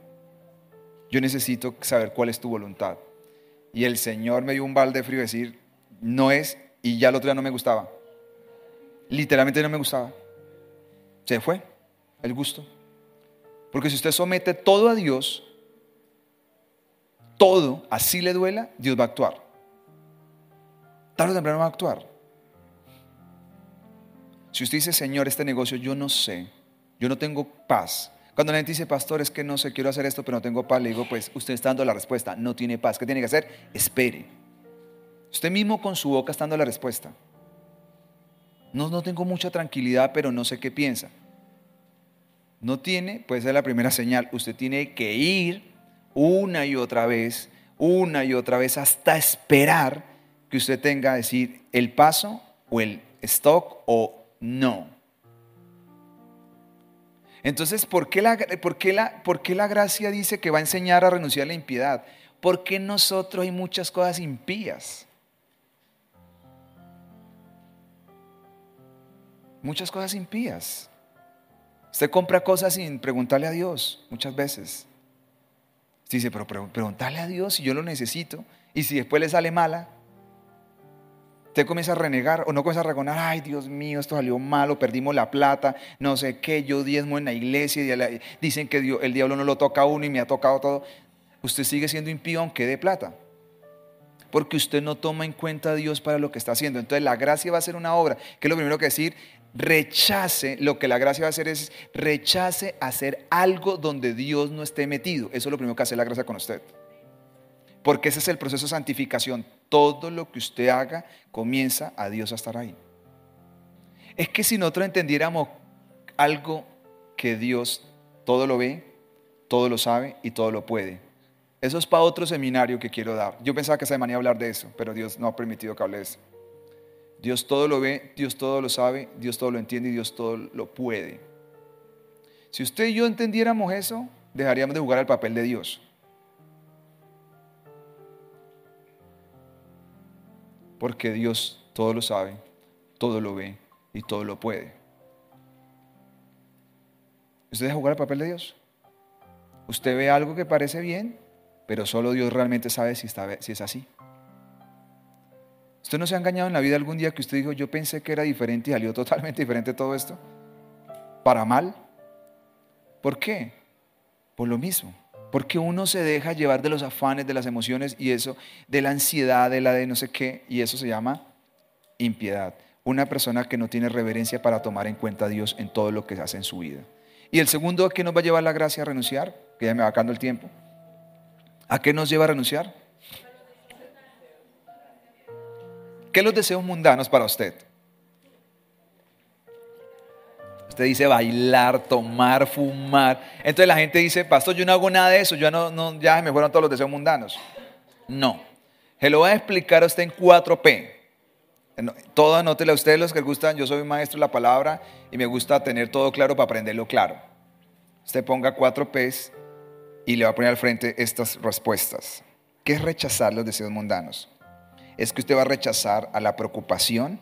Speaker 1: yo necesito saber cuál es tu voluntad. Y el Señor me dio un balde frío decir, no es, y ya el otro día no me gustaba. Literalmente no me gustaba. Se fue el gusto. Porque si usted somete todo a Dios, todo, así le duela, Dios va a actuar. Tarde o temprano va a actuar. Si usted dice, Señor, este negocio yo no sé, yo no tengo paz. Cuando la gente dice, pastor, es que no sé, quiero hacer esto, pero no tengo paz, le digo, pues usted está dando la respuesta, no tiene paz. ¿Qué tiene que hacer? Espere. Usted mismo con su boca está dando la respuesta. No, no tengo mucha tranquilidad, pero no sé qué piensa. No tiene, puede ser la primera señal. Usted tiene que ir una y otra vez, una y otra vez, hasta esperar que usted tenga decir el paso o el stock o no. Entonces, ¿por qué, la, por, qué la, ¿por qué la gracia dice que va a enseñar a renunciar a la impiedad? Porque nosotros hay muchas cosas impías. muchas cosas impías. Usted compra cosas sin preguntarle a Dios muchas veces. Dice, pero preguntarle a Dios si yo lo necesito. Y si después le sale mala, usted comienza a renegar o no comienza a regonar, ay Dios mío, esto salió malo, perdimos la plata, no sé qué, yo diezmo en la iglesia y dicen que el diablo no lo toca a uno y me ha tocado todo. Usted sigue siendo impío aunque dé plata porque usted no toma en cuenta a Dios para lo que está haciendo. Entonces la gracia va a ser una obra, que es lo primero que decir, rechace, lo que la gracia va a hacer es rechace hacer algo donde Dios no esté metido. Eso es lo primero que hace la gracia con usted. Porque ese es el proceso de santificación. Todo lo que usted haga comienza a Dios a estar ahí. Es que si nosotros entendiéramos algo que Dios todo lo ve, todo lo sabe y todo lo puede. Eso es para otro seminario que quiero dar. Yo pensaba que se me iba a hablar de eso, pero Dios no ha permitido que hable de eso. Dios todo lo ve, Dios todo lo sabe, Dios todo lo entiende y Dios todo lo puede. Si usted y yo entendiéramos eso, dejaríamos de jugar al papel de Dios. Porque Dios todo lo sabe, todo lo ve y todo lo puede. ¿Usted deja jugar al papel de Dios? Usted ve algo que parece bien, pero solo Dios realmente sabe si, está, si es así. ¿Usted no se ha engañado en la vida algún día que usted dijo, yo pensé que era diferente y salió totalmente diferente todo esto? ¿Para mal? ¿Por qué? Por lo mismo. Porque uno se deja llevar de los afanes, de las emociones y eso, de la ansiedad, de la de no sé qué, y eso se llama impiedad. Una persona que no tiene reverencia para tomar en cuenta a Dios en todo lo que hace en su vida. Y el segundo, ¿a qué nos va a llevar la gracia a renunciar? Que ya me va acabando el tiempo. ¿A qué nos lleva a renunciar? ¿Qué los deseos mundanos para usted? Usted dice bailar, tomar, fumar. Entonces la gente dice, pastor, yo no hago nada de eso, ya, no, no, ya me fueron todos los deseos mundanos. No. Se lo voy a explicar a usted en 4P. Todo anótele a ustedes los que gustan. Yo soy maestro de la palabra y me gusta tener todo claro para aprenderlo claro. Usted ponga 4Ps y le va a poner al frente estas respuestas. ¿Qué es rechazar los deseos mundanos? es que usted va a rechazar a la preocupación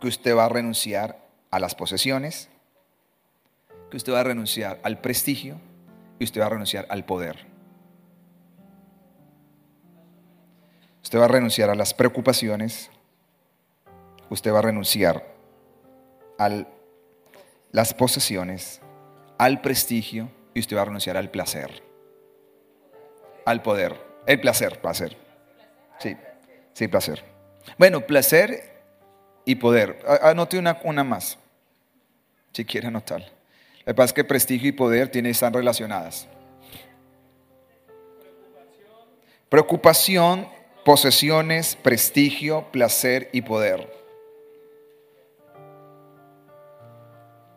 Speaker 1: que usted va a renunciar a las posesiones, que usted va a renunciar al prestigio y usted va a renunciar al poder. Usted va a renunciar a las preocupaciones, usted va a renunciar a las posesiones, al prestigio y usted va a renunciar al placer, al poder. El placer, placer. Sí, sí, placer. Bueno, placer y poder. Anote una, una más, si quiere anotar. Lo que es que prestigio y poder tienen, están relacionadas. Preocupación, posesiones, prestigio, placer y poder.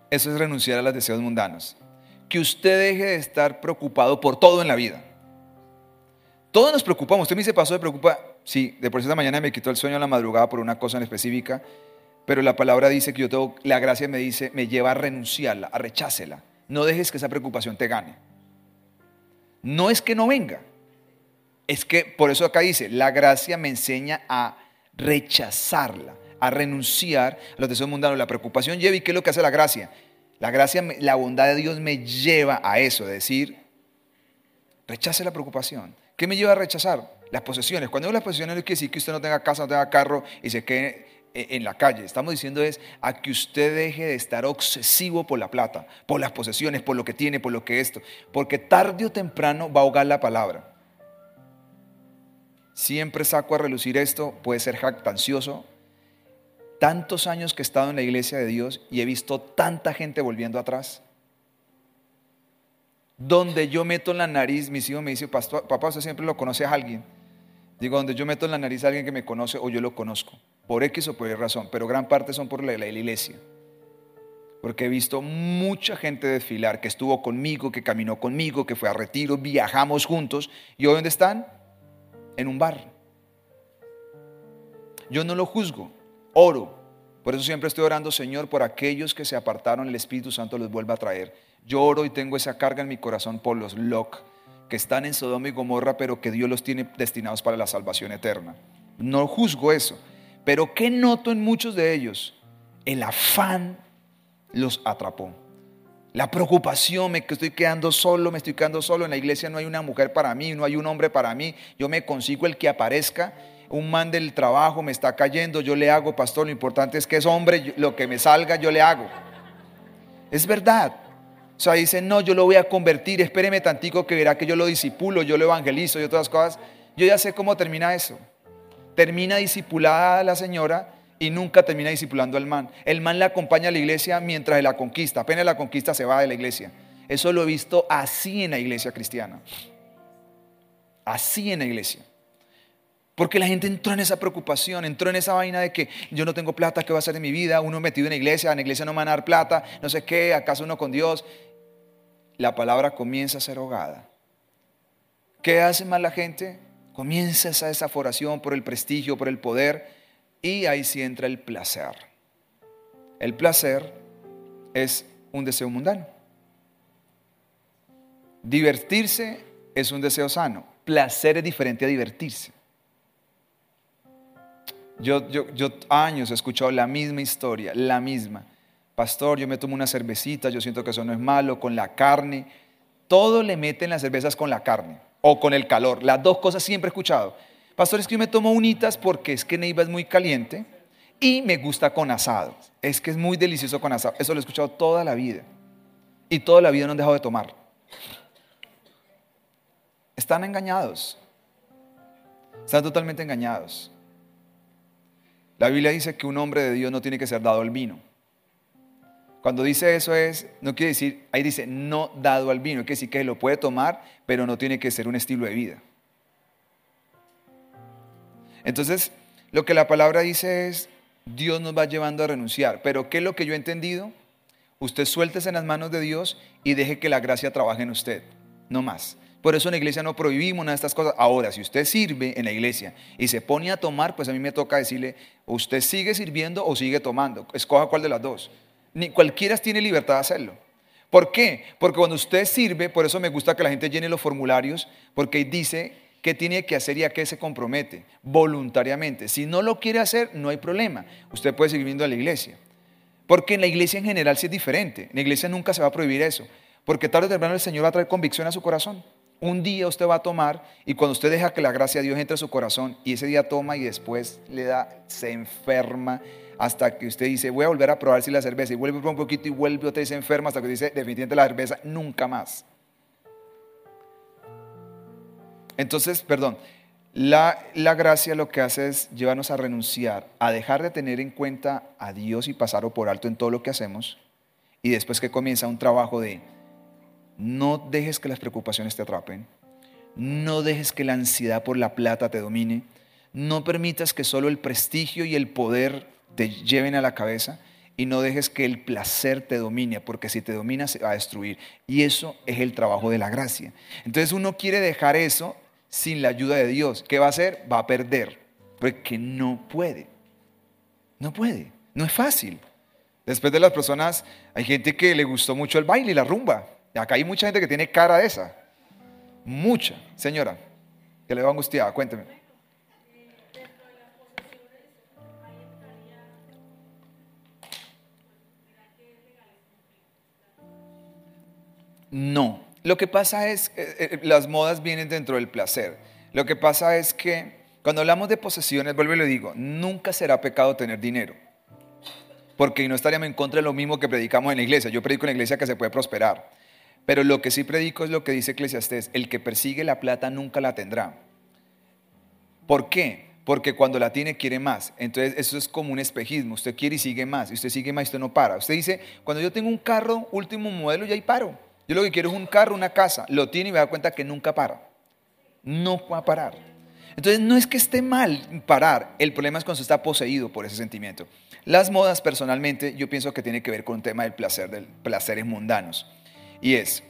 Speaker 1: Eso es renunciar a los deseos mundanos. Que usted deje de estar preocupado por todo en la vida. Todos nos preocupamos. Usted me dice, pasó de preocupa. Sí, de por esta mañana me quitó el sueño a la madrugada por una cosa en específica. Pero la palabra dice que yo tengo, la gracia me dice, me lleva a renunciarla, a rechácela. No dejes que esa preocupación te gane. No es que no venga, es que por eso acá dice, la gracia me enseña a rechazarla, a renunciar a los deseos mundanos. La preocupación lleva y ¿qué es lo que hace la gracia? La gracia, la bondad de Dios me lleva a eso, de decir, rechace la preocupación. ¿Qué me lleva a rechazar? Las posesiones. Cuando digo las posesiones no quiere decir que usted no tenga casa, no tenga carro y se quede en la calle. Estamos diciendo es a que usted deje de estar obsesivo por la plata, por las posesiones, por lo que tiene, por lo que esto. Porque tarde o temprano va a ahogar la palabra. Siempre saco a relucir esto, puede ser jactancioso. Tantos años que he estado en la iglesia de Dios y he visto tanta gente volviendo atrás. Donde yo meto en la nariz, mis hijos me dicen, papá, usted siempre lo conoce a alguien. Digo, donde yo meto en la nariz a alguien que me conoce o yo lo conozco, por X o por Y razón, pero gran parte son por la, la iglesia. Porque he visto mucha gente desfilar, que estuvo conmigo, que caminó conmigo, que fue a retiro, viajamos juntos. ¿Y hoy dónde están? en un bar. Yo no lo juzgo, oro. Por eso siempre estoy orando, Señor, por aquellos que se apartaron, el Espíritu Santo los vuelva a traer. Yo oro y tengo esa carga en mi corazón por los Loc, que están en Sodoma y Gomorra, pero que Dios los tiene destinados para la salvación eterna. No juzgo eso. Pero ¿qué noto en muchos de ellos? El afán los atrapó. La preocupación, me estoy quedando solo, me estoy quedando solo. En la iglesia no hay una mujer para mí, no hay un hombre para mí. Yo me consigo el que aparezca. Un man del trabajo me está cayendo, yo le hago, pastor. Lo importante es que es hombre, lo que me salga, yo le hago. Es verdad. O sea, dicen, no, yo lo voy a convertir, espéreme tantico que verá que yo lo disipulo, yo lo evangelizo y otras cosas. Yo ya sé cómo termina eso. Termina disipulada la señora y nunca termina discipulando al man. El man le acompaña a la iglesia mientras la conquista. Apenas la conquista se va de la iglesia. Eso lo he visto así en la iglesia cristiana. Así en la iglesia. Porque la gente entró en esa preocupación, entró en esa vaina de que yo no tengo plata, ¿qué va a hacer de mi vida? Uno metido en la iglesia, en la iglesia no me van a dar plata, no sé qué, acaso uno con Dios. La palabra comienza a ser ahogada. ¿Qué hace más la gente? Comienza esa desaforación por el prestigio, por el poder y ahí sí entra el placer. El placer es un deseo mundano. Divertirse es un deseo sano. Placer es diferente a divertirse. Yo, yo, yo años he escuchado la misma historia, la misma. Pastor, yo me tomo una cervecita, yo siento que eso no es malo, con la carne. Todo le meten las cervezas con la carne o con el calor. Las dos cosas siempre he escuchado. Pastor, es que yo me tomo unitas porque es que Neiva es muy caliente y me gusta con asado. Es que es muy delicioso con asado. Eso lo he escuchado toda la vida. Y toda la vida no han dejado de tomar. Están engañados. Están totalmente engañados. La Biblia dice que un hombre de Dios no tiene que ser dado al vino. Cuando dice eso es, no quiere decir, ahí dice no dado al vino, quiere decir que lo puede tomar, pero no tiene que ser un estilo de vida. Entonces, lo que la palabra dice es, Dios nos va llevando a renunciar. Pero ¿qué es lo que yo he entendido? Usted suéltese en las manos de Dios y deje que la gracia trabaje en usted, no más. Por eso en la iglesia no prohibimos nada de estas cosas. Ahora, si usted sirve en la iglesia y se pone a tomar, pues a mí me toca decirle, usted sigue sirviendo o sigue tomando. Escoja cuál de las dos. Ni cualquiera tiene libertad de hacerlo. ¿Por qué? Porque cuando usted sirve, por eso me gusta que la gente llene los formularios, porque dice qué tiene que hacer y a qué se compromete, voluntariamente. Si no lo quiere hacer, no hay problema. Usted puede seguir viendo a la iglesia. Porque en la iglesia en general sí es diferente. En la iglesia nunca se va a prohibir eso. Porque tarde o temprano el Señor va a traer convicción a su corazón. Un día usted va a tomar y cuando usted deja que la gracia de Dios entre a su corazón y ese día toma y después le da, se enferma hasta que usted dice, voy a volver a probar si la cerveza y vuelve un poquito y vuelve otra vez se enferma hasta que dice, definitivamente la cerveza nunca más. Entonces, perdón, la, la, gracia lo que hace es llevarnos a renunciar, a dejar de tener en cuenta a Dios y pasarlo por alto en todo lo que hacemos. Y después que comienza un trabajo de no dejes que las preocupaciones te atrapen, no dejes que la ansiedad por la plata te domine, no permitas que solo el prestigio y el poder te lleven a la cabeza y no dejes que el placer te domine, porque si te domina se va a destruir. Y eso es el trabajo de la gracia. Entonces uno quiere dejar eso sin la ayuda de Dios, ¿qué va a hacer? Va a perder, porque no puede. No puede, no es fácil. Después de las personas, hay gente que le gustó mucho el baile y la rumba. Acá hay mucha gente que tiene cara de esa. Mucha. Señora, que le va angustiada, cuénteme. No, lo que pasa es, eh, eh, las modas vienen dentro del placer. Lo que pasa es que cuando hablamos de posesiones, vuelvo y le digo, nunca será pecado tener dinero. Porque no estaríamos en contra de lo mismo que predicamos en la iglesia. Yo predico en la iglesia que se puede prosperar. Pero lo que sí predico es lo que dice Eclesiastés, el que persigue la plata nunca la tendrá. ¿Por qué? Porque cuando la tiene quiere más. Entonces eso es como un espejismo. Usted quiere y sigue más. Y usted sigue más y usted no para. Usted dice, cuando yo tengo un carro último modelo, ya ahí paro. Yo lo que quiero es un carro, una casa. Lo tiene y me da cuenta que nunca para. No va a parar. Entonces no es que esté mal parar, el problema es cuando se está poseído por ese sentimiento. Las modas personalmente yo pienso que tiene que ver con un tema del placer, del placeres mundanos. Y es,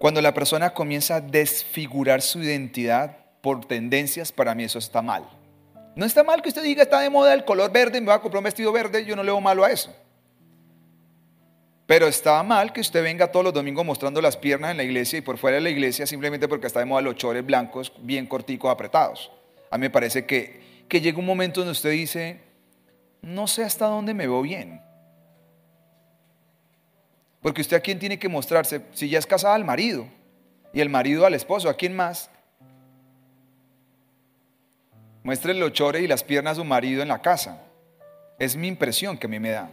Speaker 1: cuando la persona comienza a desfigurar su identidad por tendencias, para mí eso está mal. No está mal que usted diga, está de moda el color verde, me va a comprar un vestido verde, yo no le veo malo a eso. Pero está mal que usted venga todos los domingos mostrando las piernas en la iglesia y por fuera de la iglesia simplemente porque está de moda los chores blancos bien corticos, apretados. A mí me parece que, que llega un momento donde usted dice, no sé hasta dónde me veo bien. Porque usted a quién tiene que mostrarse, si ya es casada al marido y el marido al esposo, ¿a quién más? Muestre los chores y las piernas a su marido en la casa. Es mi impresión que a mí me da.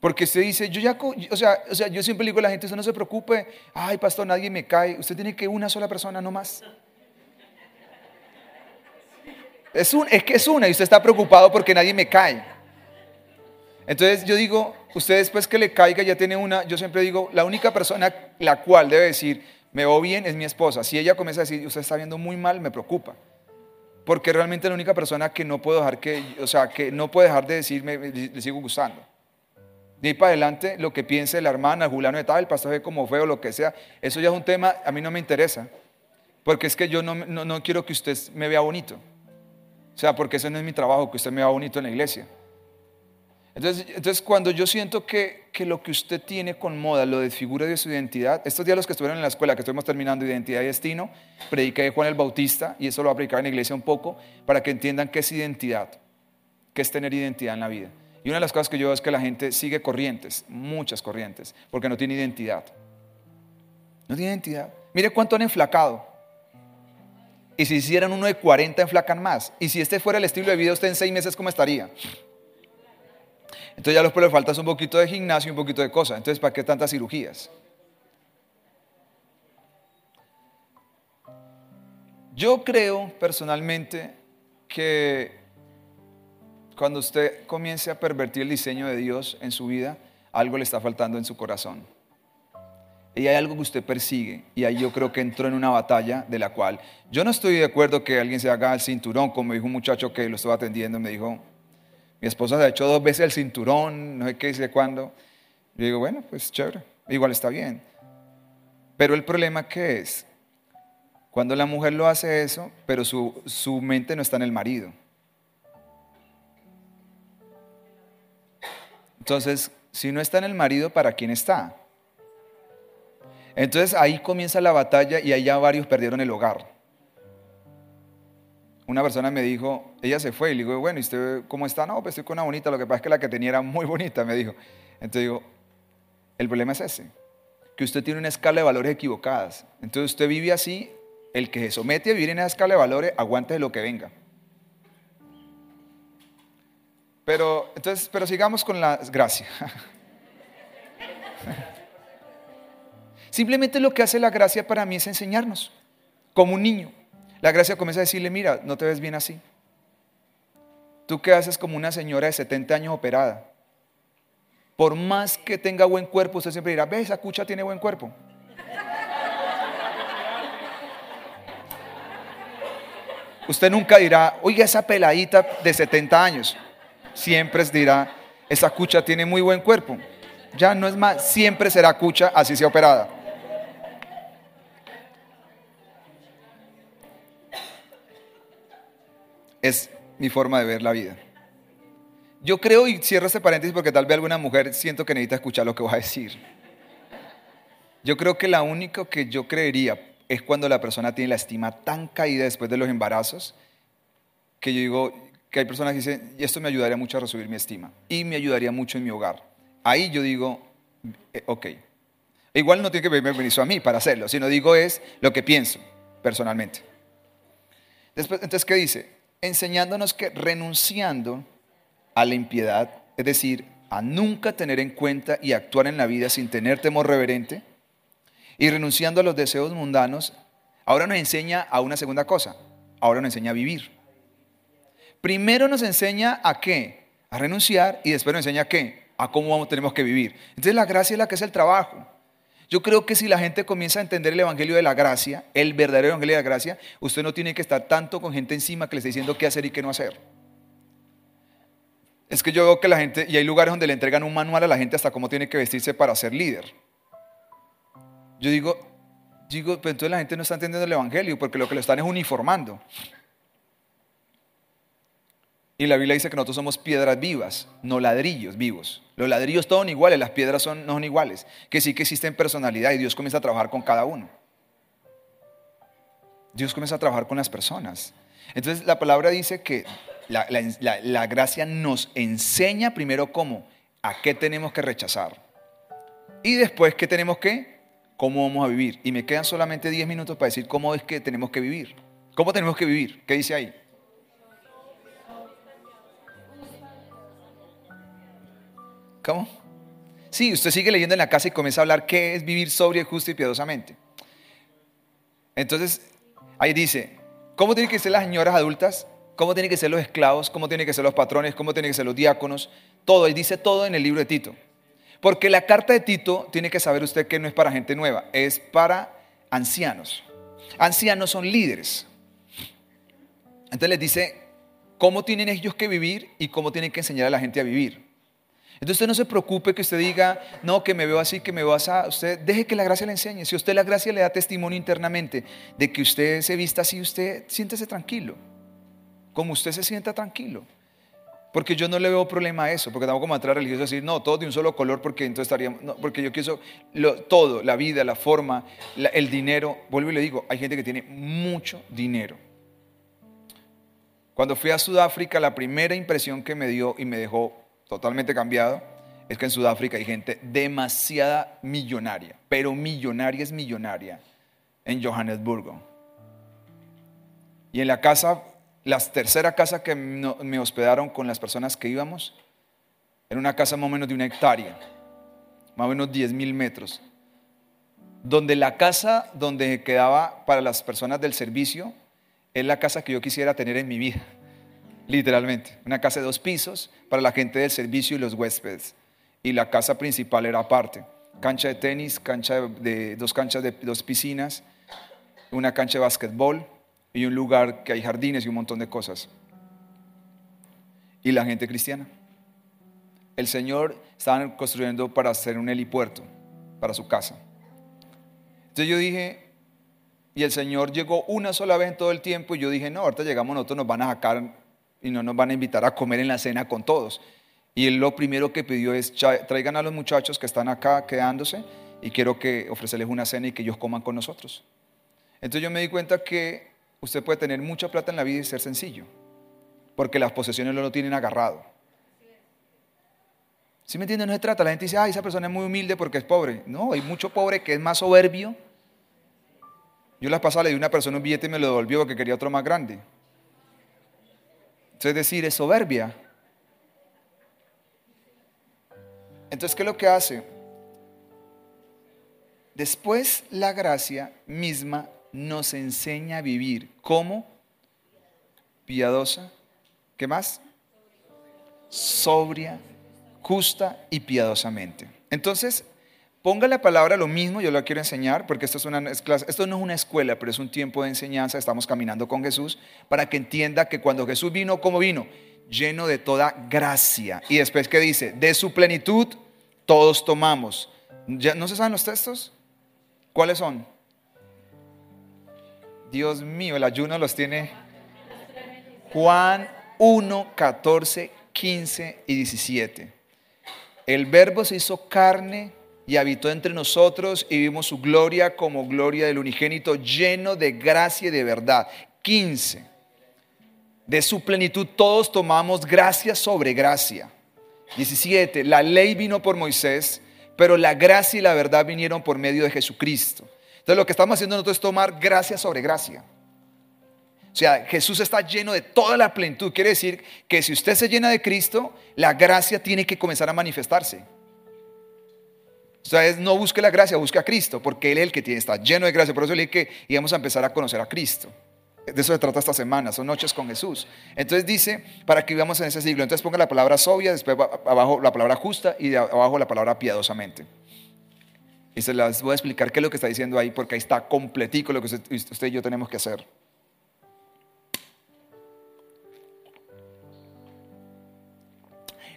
Speaker 1: Porque usted dice, yo ya, o sea, o sea, yo siempre digo a la gente, usted no se preocupe, ay pastor, nadie me cae, usted tiene que una sola persona no más. Es, un, es que es una y usted está preocupado porque nadie me cae. Entonces yo digo, usted después que le caiga ya tiene una, yo siempre digo, la única persona la cual debe decir, me veo bien es mi esposa. Si ella comienza a decir, usted está viendo muy mal, me preocupa. Porque realmente la única persona que no puedo dejar que, o sea, que no puede dejar de decirme, le sigo gustando. De ahí para adelante, lo que piense la hermana, Juliano de tal, el pastor ve como feo, lo que sea, eso ya es un tema, a mí no me interesa. Porque es que yo no, no, quiero que usted me vea bonito. O sea, porque ese no es mi trabajo, que usted me vea bonito en la iglesia. Entonces, entonces cuando yo siento que, que, lo que usted tiene con moda lo desfigura de su identidad, estos días los que estuvieron en la escuela, que estuvimos terminando Identidad y Destino, prediqué de Juan el Bautista, y eso lo voy a predicar en la iglesia un poco, para que entiendan qué es identidad, qué es tener identidad en la vida. Y una de las cosas que yo veo es que la gente sigue corrientes, muchas corrientes, porque no tiene identidad. No tiene identidad. Mire cuánto han enflacado. Y si hicieran uno de 40, enflacan más. Y si este fuera el estilo de vida, usted en seis meses, ¿cómo estaría? Entonces ya los le falta un poquito de gimnasio y un poquito de cosas. Entonces, ¿para qué tantas cirugías? Yo creo personalmente que cuando usted comience a pervertir el diseño de Dios en su vida, algo le está faltando en su corazón. Y hay algo que usted persigue. Y ahí yo creo que entró en una batalla de la cual yo no estoy de acuerdo que alguien se haga el cinturón, como dijo un muchacho que lo estaba atendiendo, me dijo, mi esposa se ha hecho dos veces el cinturón, no sé qué, sé cuándo. Yo digo, bueno, pues chévere, igual está bien. Pero el problema que cuando la mujer lo hace eso, pero su, su mente no está en el marido. Entonces, si no está en el marido, ¿para quién está? Entonces ahí comienza la batalla y ya varios perdieron el hogar. Una persona me dijo, ella se fue y le digo, bueno, ¿y usted cómo está? No, pues estoy con una bonita, lo que pasa es que la que tenía era muy bonita, me dijo. Entonces digo, el problema es ese, que usted tiene una escala de valores equivocadas. Entonces usted vive así, el que se somete a vivir en esa escala de valores, aguante lo que venga. Pero, entonces, pero sigamos con la gracia. Simplemente lo que hace la gracia para mí es enseñarnos, como un niño. La gracia comienza a decirle, mira, no te ves bien así. Tú qué haces como una señora de 70 años operada. Por más que tenga buen cuerpo, usted siempre dirá, ve, esa cucha tiene buen cuerpo. Usted nunca dirá, oiga, esa peladita de 70 años. Siempre dirá, esa cucha tiene muy buen cuerpo. Ya no es más, siempre será cucha, así sea operada. Es mi forma de ver la vida. Yo creo, y cierro este paréntesis porque tal vez alguna mujer siento que necesita escuchar lo que voy a decir. Yo creo que la única que yo creería es cuando la persona tiene la estima tan caída después de los embarazos, que yo digo que hay personas que dicen, y esto me ayudaría mucho a resubir mi estima, y me ayudaría mucho en mi hogar. Ahí yo digo, eh, ok. Igual no tiene que pedirme permiso a mí para hacerlo, sino digo es lo que pienso personalmente. Después, entonces, ¿qué dice? Enseñándonos que renunciando a la impiedad, es decir, a nunca tener en cuenta y actuar en la vida sin tener temor reverente, y renunciando a los deseos mundanos, ahora nos enseña a una segunda cosa, ahora nos enseña a vivir. Primero nos enseña a qué, a renunciar y después nos enseña a qué, a cómo tenemos que vivir. Entonces la gracia es la que es el trabajo. Yo creo que si la gente comienza a entender el Evangelio de la Gracia, el verdadero Evangelio de la Gracia, usted no tiene que estar tanto con gente encima que le esté diciendo qué hacer y qué no hacer. Es que yo veo que la gente, y hay lugares donde le entregan un manual a la gente hasta cómo tiene que vestirse para ser líder. Yo digo, digo, pero entonces la gente no está entendiendo el Evangelio porque lo que lo están es uniformando. Y la Biblia dice que nosotros somos piedras vivas, no ladrillos vivos. Los ladrillos todos son iguales, las piedras no son iguales. Que sí que existen personalidad y Dios comienza a trabajar con cada uno. Dios comienza a trabajar con las personas. Entonces la palabra dice que la, la gracia nos enseña primero cómo, a qué tenemos que rechazar. Y después, ¿qué tenemos que? ¿Cómo vamos a vivir? Y me quedan solamente 10 minutos para decir cómo es que tenemos que vivir. ¿Cómo tenemos que vivir? ¿Qué dice ahí? ¿Cómo? Sí, usted sigue leyendo en la casa y comienza a hablar qué es vivir sobrio, justo y piadosamente. Entonces, ahí dice, ¿cómo tienen que ser las señoras adultas? ¿Cómo tienen que ser los esclavos? ¿Cómo tienen que ser los patrones? ¿Cómo tienen que ser los diáconos? Todo, y dice todo en el libro de Tito. Porque la carta de Tito tiene que saber usted que no es para gente nueva, es para ancianos. Ancianos son líderes. Entonces les dice cómo tienen ellos que vivir y cómo tienen que enseñar a la gente a vivir. Entonces usted no se preocupe que usted diga, no, que me veo así, que me veo así. Usted deje que la gracia le enseñe. Si usted la gracia le da testimonio internamente de que usted se vista así, usted siéntese tranquilo. Como usted se sienta tranquilo. Porque yo no le veo problema a eso, porque tampoco como entrar religioso decir, no, todo de un solo color, porque entonces estaríamos, no, porque yo quiero todo, la vida, la forma, el dinero. Vuelvo y le digo, hay gente que tiene mucho dinero. Cuando fui a Sudáfrica, la primera impresión que me dio y me dejó totalmente cambiado, es que en Sudáfrica hay gente demasiada millonaria, pero millonaria es millonaria en Johannesburgo. Y en la casa, la tercera casa que me hospedaron con las personas que íbamos, era una casa más o menos de una hectárea, más o menos 10 mil metros, donde la casa donde quedaba para las personas del servicio es la casa que yo quisiera tener en mi vida literalmente. Una casa de dos pisos para la gente del servicio y los huéspedes. Y la casa principal era aparte. Cancha de tenis, cancha de, dos canchas de dos piscinas, una cancha de básquetbol y un lugar que hay jardines y un montón de cosas. Y la gente cristiana. El Señor estaba construyendo para hacer un helipuerto para su casa. Entonces yo dije, y el Señor llegó una sola vez en todo el tiempo y yo dije, no, ahorita llegamos nosotros, nos van a sacar y no nos van a invitar a comer en la cena con todos. Y él lo primero que pidió es, traigan a los muchachos que están acá quedándose y quiero que ofrecerles una cena y que ellos coman con nosotros. Entonces yo me di cuenta que usted puede tener mucha plata en la vida y ser sencillo, porque las posesiones no lo tienen agarrado. ¿Sí me entienden? No se trata. La gente dice, ay, esa persona es muy humilde porque es pobre. No, hay mucho pobre que es más soberbio. Yo la pasada le di a una persona un billete y me lo devolvió porque quería otro más grande. Es decir, es soberbia. Entonces, ¿qué es lo que hace? Después la gracia misma nos enseña a vivir como piadosa, ¿qué más? Sobria, justa y piadosamente. Entonces, ponga la palabra lo mismo, yo lo quiero enseñar, porque esto, es una, esto no es una escuela, pero es un tiempo de enseñanza, estamos caminando con Jesús, para que entienda que cuando Jesús vino, ¿cómo vino? Lleno de toda gracia. Y después que dice, de su plenitud, todos tomamos. ¿Ya, ¿No se saben los textos? ¿Cuáles son? Dios mío, el ayuno los tiene Juan 1, 14, 15 y 17. El verbo se hizo carne y habitó entre nosotros y vimos su gloria como gloria del unigénito lleno de gracia y de verdad. 15. De su plenitud todos tomamos gracia sobre gracia. 17. La ley vino por Moisés, pero la gracia y la verdad vinieron por medio de Jesucristo. Entonces lo que estamos haciendo nosotros es tomar gracia sobre gracia. O sea, Jesús está lleno de toda la plenitud. Quiere decir que si usted se llena de Cristo, la gracia tiene que comenzar a manifestarse. O sea, no busque la gracia, busque a Cristo, porque Él es el que tiene, está lleno de gracia. Por eso le dije que íbamos a empezar a conocer a Cristo. De eso se trata esta semana, son noches con Jesús. Entonces dice, para que vivamos en ese siglo. Entonces ponga la palabra sobria, después abajo la palabra justa y abajo la palabra piadosamente. Y se las voy a explicar qué es lo que está diciendo ahí, porque ahí está completico lo que usted y yo tenemos que hacer.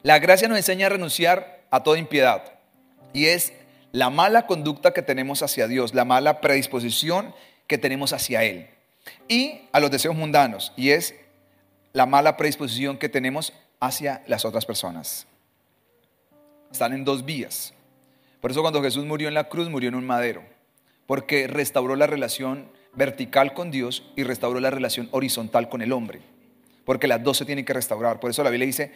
Speaker 1: La gracia nos enseña a renunciar a toda impiedad. Y es la mala conducta que tenemos hacia Dios, la mala predisposición que tenemos hacia Él. Y a los deseos mundanos. Y es la mala predisposición que tenemos hacia las otras personas. Están en dos vías. Por eso cuando Jesús murió en la cruz, murió en un madero. Porque restauró la relación vertical con Dios y restauró la relación horizontal con el hombre. Porque las dos se tienen que restaurar. Por eso la Biblia dice,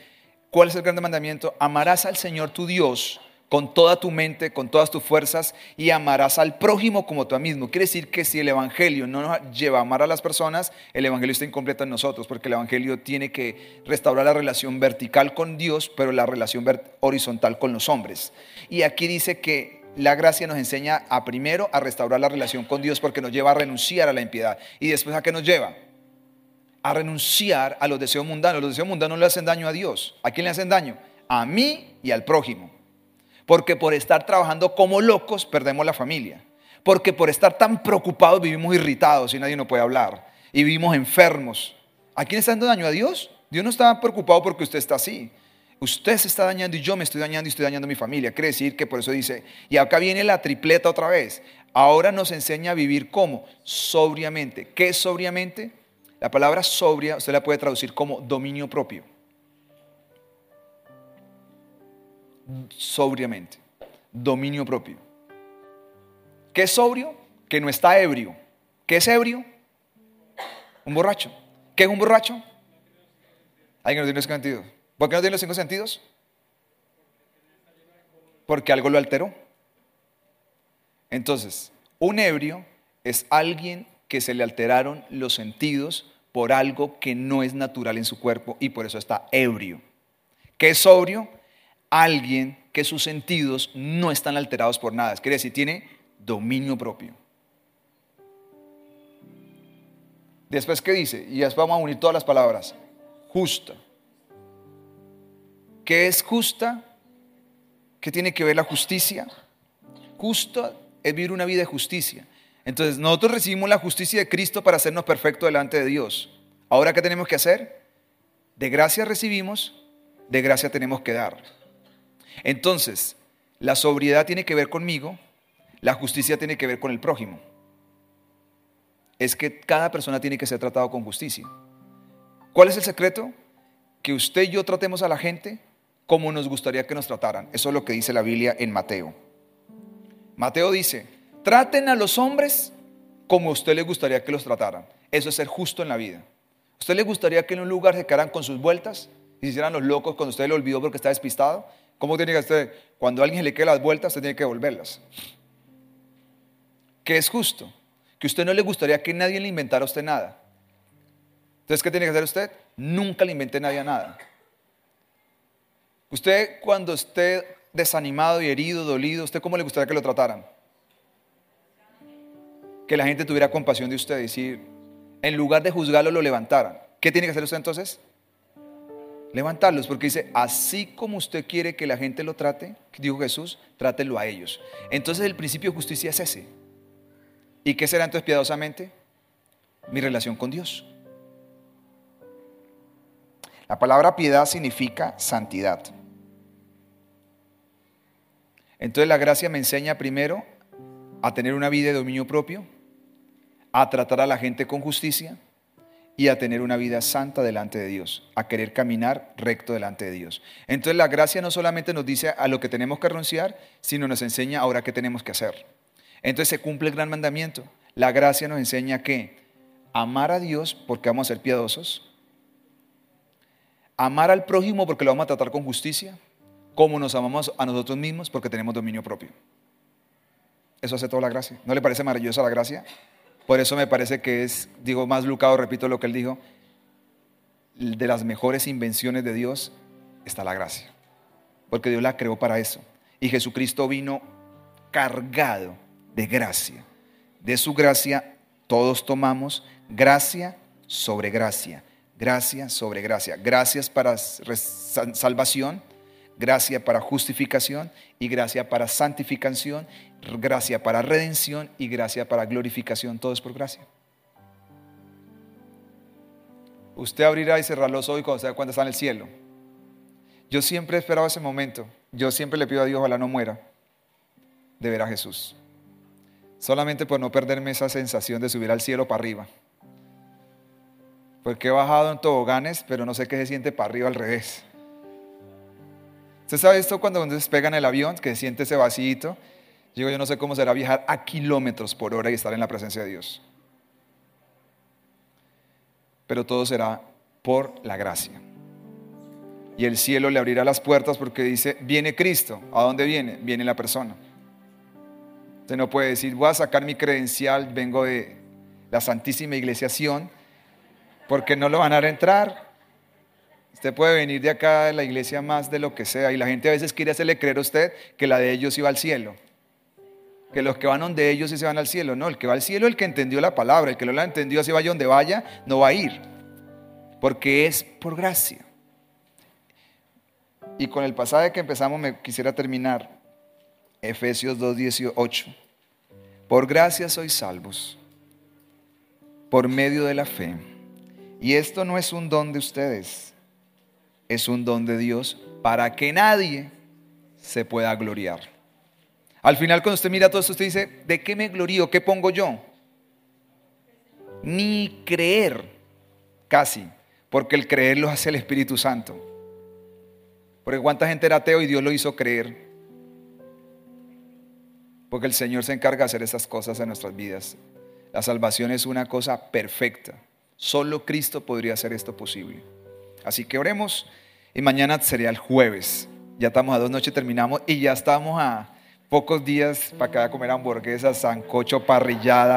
Speaker 1: ¿Cuál es el gran mandamiento? Amarás al Señor tu Dios con toda tu mente, con todas tus fuerzas y amarás al prójimo como tú mismo. Quiere decir que si el Evangelio no nos lleva a amar a las personas, el Evangelio está incompleto en nosotros, porque el Evangelio tiene que restaurar la relación vertical con Dios, pero la relación horizontal con los hombres. Y aquí dice que la gracia nos enseña a primero a restaurar la relación con Dios porque nos lleva a renunciar a la impiedad. ¿Y después a qué nos lleva? a renunciar a los deseos mundanos. Los deseos mundanos no le hacen daño a Dios. ¿A quién le hacen daño? A mí y al prójimo. Porque por estar trabajando como locos perdemos la familia. Porque por estar tan preocupados vivimos irritados y nadie nos puede hablar. Y vivimos enfermos. ¿A quién está dando daño? ¿A Dios? Dios no está preocupado porque usted está así. Usted se está dañando y yo me estoy dañando y estoy dañando a mi familia. Quiere decir que por eso dice, y acá viene la tripleta otra vez. Ahora nos enseña a vivir como? Sobriamente. ¿Qué es sobriamente? La palabra sobria usted la puede traducir como dominio propio. Sobriamente. Dominio propio. ¿Qué es sobrio? Que no está ebrio. ¿Qué es ebrio? Un borracho. ¿Qué es un borracho? Alguien no tiene los cinco sentidos. ¿Por qué no tiene los cinco sentidos? Porque algo lo alteró. Entonces, un ebrio es alguien que se le alteraron los sentidos por algo que no es natural en su cuerpo y por eso está ebrio. ¿Qué es sobrio? Alguien que sus sentidos no están alterados por nada. Quiere decir, tiene dominio propio. Después, ¿qué dice? Y después vamos a unir todas las palabras. Justa. ¿Qué es justa? ¿Qué tiene que ver la justicia? Justa es vivir una vida de justicia. Entonces nosotros recibimos la justicia de Cristo para hacernos perfectos delante de Dios. Ahora, ¿qué tenemos que hacer? De gracia recibimos, de gracia tenemos que dar. Entonces, la sobriedad tiene que ver conmigo, la justicia tiene que ver con el prójimo. Es que cada persona tiene que ser tratado con justicia. ¿Cuál es el secreto? Que usted y yo tratemos a la gente como nos gustaría que nos trataran. Eso es lo que dice la Biblia en Mateo. Mateo dice, traten a los hombres como a usted le gustaría que los trataran. Eso es ser justo en la vida. ¿A usted le gustaría que en un lugar se quedaran con sus vueltas y se hicieran los locos cuando usted lo olvidó porque está despistado? ¿Cómo tiene que usted, cuando alguien le quede las vueltas, usted tiene que devolverlas? ¿Qué es justo? Que usted no le gustaría que nadie le inventara a usted nada. Entonces, ¿qué tiene que hacer usted? Nunca le invente nadie nada. Usted cuando esté desanimado y herido, dolido, ¿usted cómo le gustaría que lo trataran? Que la gente tuviera compasión de usted y decir, en lugar de juzgarlo, lo levantaran. ¿Qué tiene que hacer usted entonces? Levantarlos, porque dice, así como usted quiere que la gente lo trate, dijo Jesús, trátelo a ellos. Entonces el principio de justicia es ese. ¿Y qué será entonces piadosamente? Mi relación con Dios. La palabra piedad significa santidad. Entonces la gracia me enseña primero a tener una vida de dominio propio, a tratar a la gente con justicia y a tener una vida santa delante de Dios, a querer caminar recto delante de Dios. Entonces la gracia no solamente nos dice a lo que tenemos que renunciar, sino nos enseña ahora qué tenemos que hacer. Entonces se cumple el gran mandamiento. La gracia nos enseña que amar a Dios porque vamos a ser piadosos, amar al prójimo porque lo vamos a tratar con justicia, como nos amamos a nosotros mismos porque tenemos dominio propio. Eso hace toda la gracia. ¿No le parece maravillosa la gracia? Por eso me parece que es, digo más Lucado, repito lo que él dijo, de las mejores invenciones de Dios está la gracia. Porque Dios la creó para eso. Y Jesucristo vino cargado de gracia. De su gracia todos tomamos gracia sobre gracia. Gracia sobre gracia. Gracias para salvación gracia para justificación y gracia para santificación, gracia para redención y gracia para glorificación. Todo es por gracia. Usted abrirá y cerrará los ojos cuando se da está en el cielo. Yo siempre he esperado ese momento. Yo siempre le pido a Dios, ojalá no muera, de ver a Jesús. Solamente por no perderme esa sensación de subir al cielo para arriba. Porque he bajado en toboganes, pero no sé qué se siente para arriba al revés. ¿Usted sabe esto cuando se despega en el avión, que siente ese vacío? Digo, yo no sé cómo será viajar a kilómetros por hora y estar en la presencia de Dios. Pero todo será por la gracia. Y el cielo le abrirá las puertas porque dice, viene Cristo. ¿A dónde viene? Viene la persona. Usted no puede decir, voy a sacar mi credencial, vengo de la Santísima Iglesiación, porque no lo van a entrar. Usted puede venir de acá de la iglesia más de lo que sea y la gente a veces quiere hacerle creer a usted que la de ellos iba al cielo. Que los que van donde ellos sí se van al cielo. No, el que va al cielo es el que entendió la palabra. El que no la entendió, así vaya donde vaya, no va a ir. Porque es por gracia. Y con el pasaje que empezamos me quisiera terminar. Efesios 2.18. Por gracia sois salvos. Por medio de la fe. Y esto no es un don de ustedes es un don de Dios para que nadie se pueda gloriar. Al final, cuando usted mira todo esto, usted dice, ¿de qué me glorío? ¿Qué pongo yo? Ni creer, casi, porque el creer lo hace el Espíritu Santo. Porque cuánta gente era ateo y Dios lo hizo creer. Porque el Señor se encarga de hacer esas cosas en nuestras vidas. La salvación es una cosa perfecta. Solo Cristo podría hacer esto posible. Así que oremos y mañana sería el jueves. Ya estamos a dos noches, terminamos y ya estamos a pocos días para que a comer hamburguesas, sancocho, parrillada.